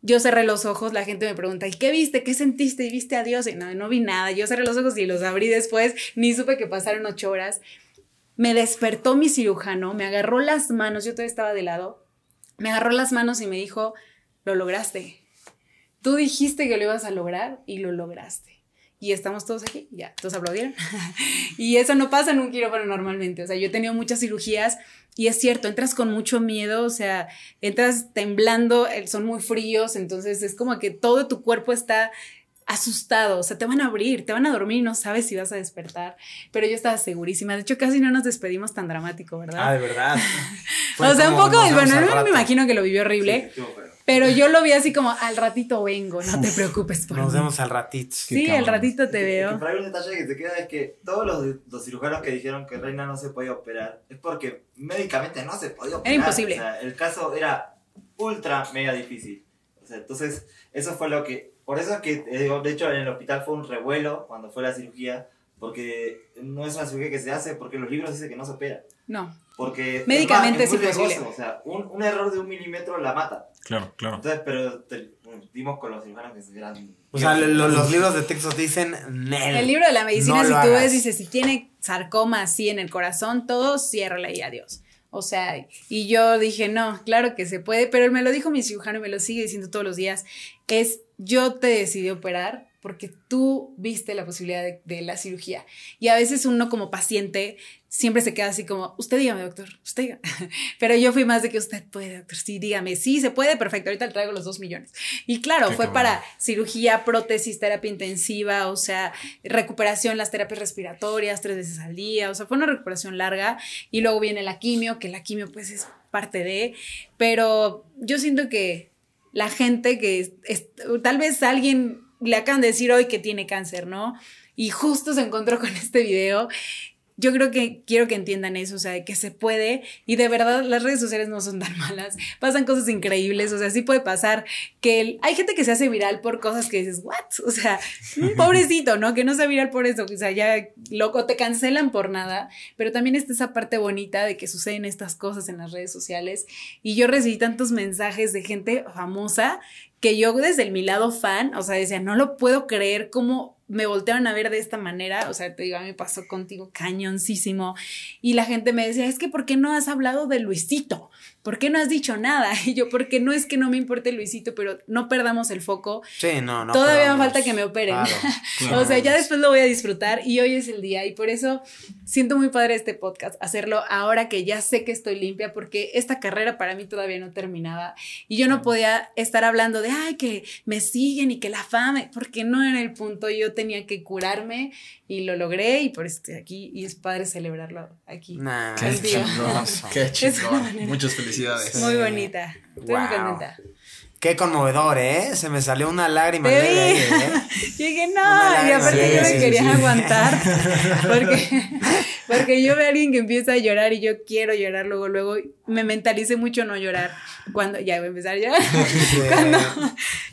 yo cerré los ojos, la gente me pregunta, ¿y qué viste? ¿Qué sentiste? ¿Y viste a Dios? Y no, no vi nada. Yo cerré los ojos y los abrí después, ni supe que pasaron ocho horas. Me despertó mi cirujano, me agarró las manos, yo todavía estaba de lado, me agarró las manos y me dijo, lo lograste. Tú dijiste que lo ibas a lograr y lo lograste. Y estamos todos aquí, ya, todos aplaudieron. y eso no pasa en un quirófano normalmente. O sea, yo he tenido muchas cirugías y es cierto, entras con mucho miedo, o sea, entras temblando, son muy fríos, entonces es como que todo tu cuerpo está asustado, o sea, te van a abrir, te van a dormir y no sabes si vas a despertar, pero yo estaba segurísima, de hecho casi no nos despedimos tan dramático, ¿verdad? Ah, de verdad. o sea, un poco, bueno, al no me imagino que lo vivió horrible, Sí, estuvo feo. pero yo lo vi así como, al ratito vengo, no te preocupes por Nos mí. vemos al ratito. Sí, al ratito te veo. por ahí un detalle que te queda es que todos los, los cirujanos que dijeron que Reina no se podía operar es porque médicamente no se podía operar. imposible. O sea, el caso era ultra mega difícil. O sea, entonces, eso fue lo que. Por eso es que, eh, de hecho, en el hospital fue un revuelo cuando fue la cirugía, porque no es una cirugía que se hace, porque los libros dicen que no se opera. No, Porque Médicamente es, muy es riesgoso, O sea, un, un error de un milímetro la mata. Claro, claro. Entonces, pero te- dimos con los cirujanos que eran. O sea, lo- los libros de texto dicen Nel. el libro de la medicina, No si tú ves, dice, si tiene sarcoma así en el corazón, todo, ciérrale y adiós. O sea, y yo dije, no, claro que se puede, pero él me lo dijo mi cirujano y me lo sigue diciendo todos los días, es yo te decidí operar porque tú viste la posibilidad de, de la cirugía. Y a veces uno como paciente siempre se queda así como, usted dígame, doctor, usted diga. Pero yo fui más de que usted puede, doctor, sí, dígame, sí, se puede, perfecto, ahorita le traigo los dos millones. Y claro, Qué fue cabrón. para cirugía, prótesis, terapia intensiva, o sea, recuperación, las terapias respiratorias tres veces al día, o sea, fue una recuperación larga y luego viene la quimio, que la quimio pues es parte de, pero yo siento que la gente que es- tal vez alguien le acaban de decir hoy que tiene cáncer, ¿no? Y justo se encontró con este video. Yo creo que quiero que entiendan eso, o sea, que se puede y de verdad las redes sociales no son tan malas, pasan cosas increíbles, o sea, sí puede pasar que hay gente que se hace viral por cosas que dices, ¿what? O sea, un pobrecito, ¿no? Que no sea viral por eso, o sea, ya loco, te cancelan por nada, pero también está esa parte bonita de que suceden estas cosas en las redes sociales y yo recibí tantos mensajes de gente famosa que yo desde mi lado fan, o sea, decía, no lo puedo creer cómo me voltearon a ver de esta manera, o sea, te digo, a mí pasó contigo cañoncísimo, y la gente me decía, es que ¿por qué no has hablado de Luisito? ¿Por qué no has dicho nada? Y yo, porque no es que no me importe Luisito, pero no perdamos el foco, Sí, no, no. Todavía me podamos. falta que me operen. Claro. o sea, ya después lo voy a disfrutar y hoy es el día y por eso siento muy padre este podcast, hacerlo ahora que ya sé que estoy limpia porque esta carrera para mí todavía no terminaba y yo no podía estar hablando de, ay, que me siguen y que la fama, porque no era el punto, yo tenía que curarme y lo logré y por eso estoy aquí y es padre celebrarlo aquí. Nah, Qué chingón. Qué chingón. manera. Muchas felicidades. Muy bonita, estoy muy contenta. Qué conmovedor, ¿eh? Se me salió una lágrima. Negra ¿eh? Yo dije, no, y aparte Sí, yo me sí, quería sí. aguantar. Porque, porque yo veo a alguien que empieza a llorar y yo quiero llorar luego, luego. Me mentalicé mucho no llorar. Cuando, ya voy a empezar a llorar. cuando,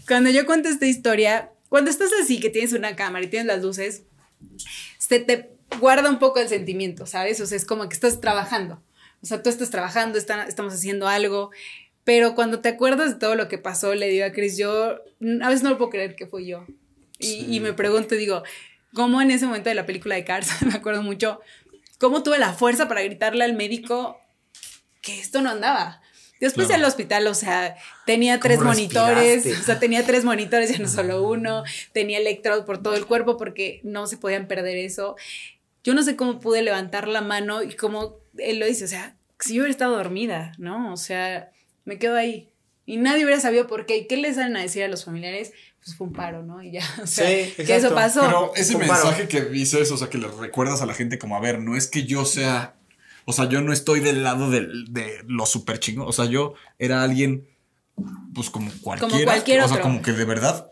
cuando yo cuento esta historia, cuando estás así, que tienes una cámara y tienes las luces, se te guarda un poco el sentimiento, ¿sabes? O sea, es como que estás trabajando. O sea, tú estás trabajando, está- estamos haciendo algo. Pero cuando te acuerdas de todo lo que pasó, le digo a Chris, yo mm, a veces no lo puedo creer que fui yo. Y, y me pregunto, digo, ¿cómo en ese momento de la película de Cars, me acuerdo mucho, cómo tuve la fuerza para gritarle al médico que esto no andaba? Después Claro. del hospital, o sea, tenía tres ¿Cómo monitores, respiraste? o sea, tenía tres monitores, ya no solo uno, tenía electrodos por todo el cuerpo porque no se podían perder eso. Yo no sé cómo pude levantar la mano y cómo él lo dice, o sea, si yo hubiera estado dormida, ¿no? O sea, me quedo ahí. Y nadie hubiera sabido por qué. ¿Y qué les salen a decir a los familiares? Pues fue un paro, ¿no? Y ya, o sea, Sí, que eso pasó. Pero ese mensaje que dices, o sea, que le recuerdas a la gente como, a ver, no es que yo sea, o sea, yo no estoy del lado del- de, lo súper chingo, o sea, yo era alguien, pues como cualquiera, cualquier o sea, como que de verdad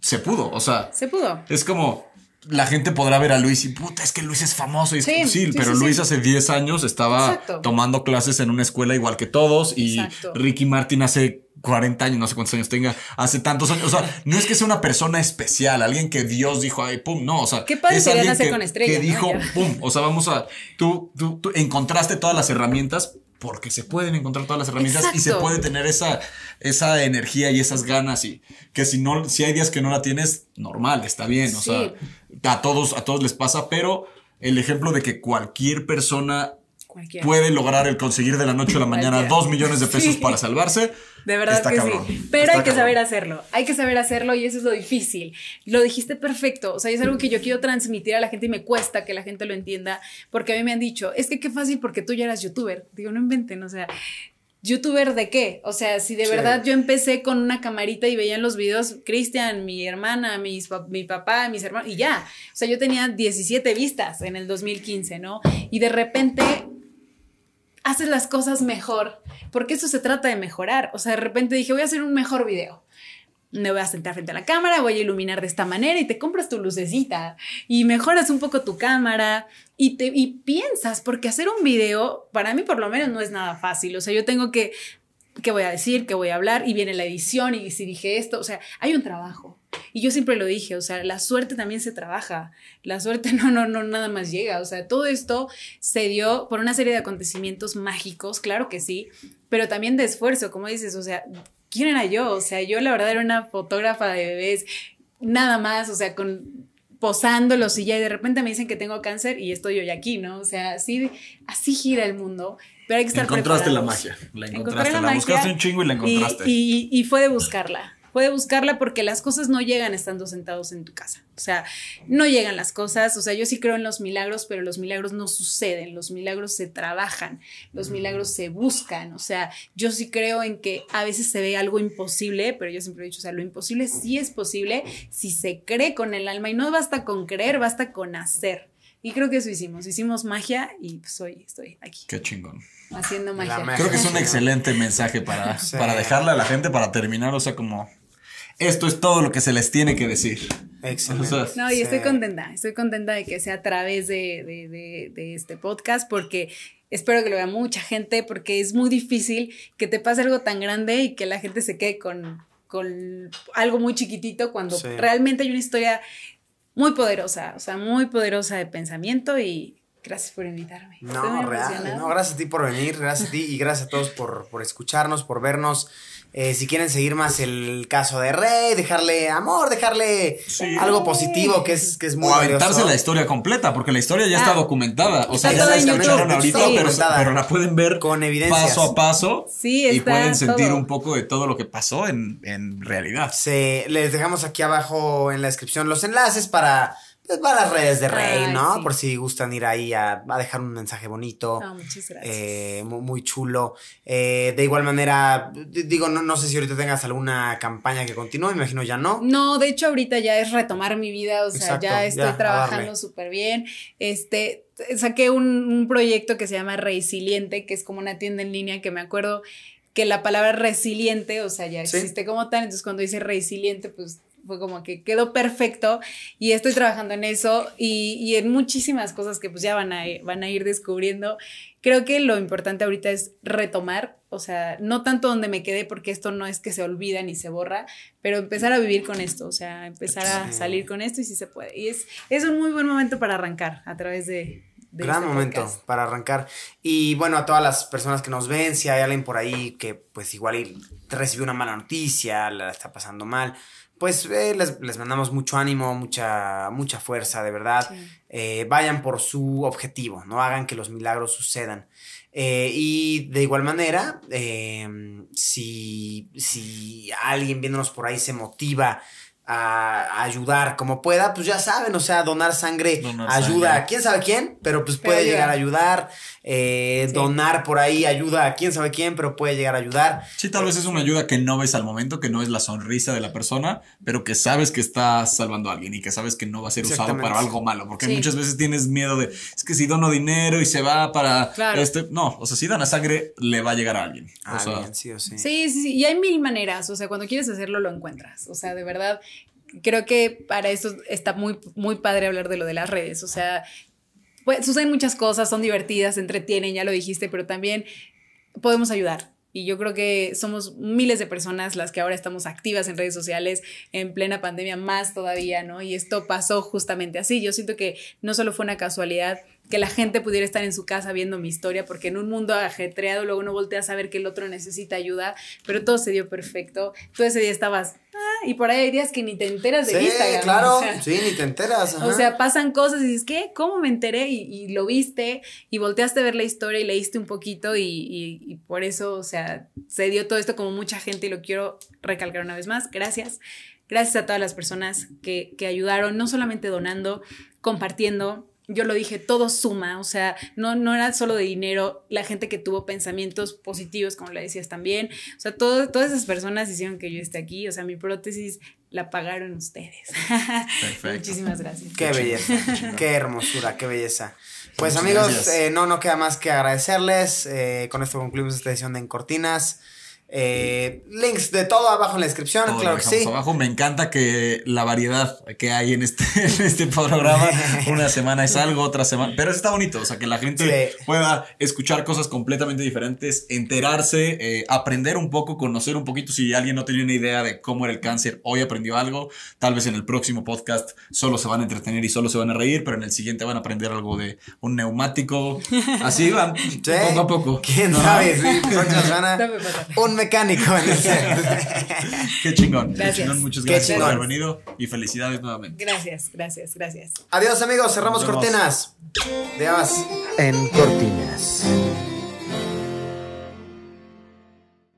se pudo, o sea, Se pudo. es como, la gente podrá ver a Luis y puta, es que Luis es famoso. Y es- Sí, sí, sí, pero sí, Luis hace 10 años estaba Exacto. tomando clases en una escuela igual que todos y Exacto. Ricky Martin hace 40 años, no sé cuántos años tenga, hace tantos años. O sea, no es que sea una persona especial, alguien que Dios dijo, ay, pum, no, o sea, Qué padre es alguien nacer que, con estrella, que dijo, pum, o sea, vamos a, tú, tú, tú encontraste todas las herramientas porque se pueden encontrar todas las herramientas y se puede tener esa, esa energía y esas ganas y que si no, si hay días que no la tienes, normal, está bien, o Sí. sea, a todos, a todos les pasa, pero el ejemplo de que cualquier persona puede lograr el conseguir de la noche a la mañana dos millones de pesos Sí. para salvarse. De verdad está que cabrón. sí. Pero Está hay que cabrón. saber hacerlo. Hay que saber hacerlo y eso es lo difícil. Lo dijiste perfecto. O sea, es algo que yo quiero transmitir a la gente y me cuesta que la gente lo entienda. Porque a mí me han dicho, es que qué fácil porque tú ya eras youtuber. Digo, no inventen. O sea, ¿youtuber de qué? O sea, si de Sí. verdad yo empecé con una camarita y veían los videos, Cristian, mi hermana, mis, mi papá, mis hermanos, y ya. O sea, yo tenía 17 vistas en el 2015, ¿no? Y de repente haces las cosas mejor, porque eso se trata de mejorar. O sea, de repente dije, voy a hacer un mejor video. Me voy a sentar frente a la cámara, voy a iluminar de esta manera y te compras tu lucecita y mejoras un poco tu cámara y, te, y piensas, porque hacer un video, para mí por lo menos no es nada fácil. O sea, yo tengo que, ¿qué voy a decir? ¿Qué voy a hablar? Y viene la edición y si dije esto, o sea, hay un trabajo. Y yo siempre lo dije, o sea, la suerte también se trabaja. La suerte no, no, no, nada más llega. O sea, todo esto se dio por una serie de acontecimientos mágicos, claro que sí, pero también de esfuerzo, como dices, o sea, ¿quién era yo? O sea, yo la verdad era una fotógrafa de bebés, nada más, o sea, con posándolos y ya y de repente me dicen que tengo cáncer y estoy hoy aquí, ¿no? O sea, así, así gira el mundo, pero hay que estar Encontraste la preparados. magia. La Encontré encontraste. la La, magia buscaste un chingo y la Y, encontraste. y- y fue de buscarla. Fue de buscarla porque las cosas no llegan estando sentados en tu casa. O sea, no llegan las cosas. O sea, yo sí creo en los milagros, pero los milagros no suceden. Los milagros se trabajan. Los milagros se buscan. O sea, yo sí creo en que a veces se ve algo imposible, pero yo siempre he dicho, o sea, lo imposible sí es posible si se cree con el alma. Y no basta con creer, basta con hacer. Y creo que eso hicimos. Hicimos magia y pues hoy estoy aquí Qué chingón. haciendo magia. magia. Creo que es un excelente mensaje para, Sí. para dejarle a la gente para terminar. O sea, como esto es todo lo que se les tiene que decir. Excelente. O sea, No, y Sí. estoy contenta, estoy contenta de que sea a través de, de- de- de este podcast porque espero que lo vea mucha gente porque es muy difícil que te pase algo tan grande y que la gente se quede con, con algo muy chiquitito cuando Sí. realmente hay una historia muy poderosa, o sea, muy poderosa de pensamiento y gracias por invitarme. No, real. No, gracias a ti por venir, gracias a ti y gracias a todos por, por escucharnos, por vernos. Eh, si quieren seguir más el caso de Rey, dejarle amor, dejarle Sí. algo positivo que es, que es muy o aventarse valioso. la historia completa, porque la historia ya está Ah. documentada. O sea, ya la escucharon ahorita, Sí. pero, pero la pueden ver Con evidencias. paso a paso. Sí, y pueden sentir todo. un poco de todo lo que pasó en, en realidad. Se, les dejamos aquí abajo en la descripción los enlaces para, pues, para las redes de Rey, Ay, ¿no? sí. Por si gustan ir ahí a, a dejar un mensaje bonito. No, muchas gracias. eh, mu- muy, chulo. Eh, de igual manera, digo, no, no sé si ahorita tengas alguna campaña que continúe, me imagino ya no. No, de hecho ahorita ya es retomar mi vida, o sea, Exacto, ya estoy ya, a trabajando súper bien. Este, saqué un, un proyecto que se llama Resiliente, que es como una tienda en línea que me acuerdo que la palabra resiliente, o sea, ya Sí. existe como tal, entonces cuando dice resiliente, pues fue como que quedó perfecto y estoy trabajando en eso y, y en muchísimas cosas que pues ya van a, van a ir descubriendo. Creo que lo importante ahorita es retomar, o sea, no tanto donde me quedé porque esto no es que se olvida ni se borra, pero empezar a vivir con esto, o sea, empezar a Sí. salir con esto y si se puede. Y es, es un muy buen momento para arrancar a través de... Gran este momento podcast. para arrancar. Y bueno, a todas las personas que nos ven, si hay alguien por ahí que pues igual recibió una mala noticia, la está pasando mal, pues eh, les, les mandamos mucho ánimo, mucha, mucha fuerza, de verdad. Sí. Eh, vayan por su objetivo, no hagan que los milagros sucedan. Eh, y de igual manera, eh, si, si alguien viéndonos por ahí se motiva a, ayudar como pueda, pues ya saben, o sea, donar sangre Donar ayuda sangre. a quién sabe quién, pero pues puede llegar a ayudar. Eh, Sí. Donar por ahí ayuda a quién sabe quién, pero puede llegar a ayudar. Sí, tal vez es una ayuda que no ves al momento, que no es la sonrisa de la persona, pero que sabes que estás salvando a alguien y que sabes que no va a ser usado para algo malo, porque Sí. muchas veces tienes miedo de, es que si dono dinero y se va para Claro. este, no, o sea, si dona sangre le va a llegar a alguien. Ah, sea, bien, sí o sí. Sí, sí, sí. Y hay mil maneras. O sea, cuando quieres hacerlo, lo encuentras. O sea, de verdad, creo que para eso está muy, muy padre hablar de lo de las redes. O sea, pues suceden muchas cosas, son divertidas, entretienen, ya lo dijiste, pero también podemos ayudar. Y yo creo que somos miles de personas las que ahora estamos activas en redes sociales, en plena pandemia más todavía, ¿no? Y esto pasó justamente así. Yo siento que no solo fue una casualidad que la gente pudiera estar en su casa viendo mi historia, porque en un mundo ajetreado luego uno voltea a saber que el otro necesita ayuda, pero todo se dio perfecto. Tú ese día estabas, ah, y por ahí hay días que ni te enteras de Sí, Instagram. claro, o sea, sí, ni te enteras. o sea, pasan cosas y dices, ¿qué? ¿Cómo me enteré? Y, y lo viste y volteaste a ver la historia y leíste un poquito y, y- y por eso, o sea, se dio todo esto como mucha gente y lo quiero recalcar una vez más. Gracias. Gracias a todas las personas que, que ayudaron, no solamente donando, compartiendo. Yo lo dije, todo suma, o sea, no, no era solo de dinero, la gente que tuvo pensamientos positivos, como le decías también, o sea, todo- todas esas personas hicieron que yo esté aquí, o sea, mi prótesis la pagaron ustedes. Perfecto. Muchísimas gracias. Qué belleza, qué hermosura, qué belleza. Pues Muchas amigos, eh, no, no queda más que agradecerles. Eh, con esto concluimos esta edición de En Cortinas. Eh, links de todo abajo en la descripción, Todo claro que sí. abajo. Me encanta que la variedad que hay en este, en este programa, una semana es algo, otra semana. Pero está bonito, o sea, que la gente Sí. pueda escuchar cosas completamente diferentes, enterarse, eh, aprender un poco, conocer un poquito. Si alguien no tenía una idea de cómo era el cáncer, hoy aprendió algo. Tal vez en el próximo podcast solo se van a entretener y solo se van a reír, pero en el siguiente van a aprender algo de un neumático. Así van, Sí. poco a poco. ¿Quién Ajá. sabe? Sí, próxima semana, un mecánico en el. Qué chingón. Qué chingón. Muchas gracias por haber venido y felicidades nuevamente. Gracias, gracias, gracias. Adiós amigos, cerramos cortinas. Adiós. En Cortinas.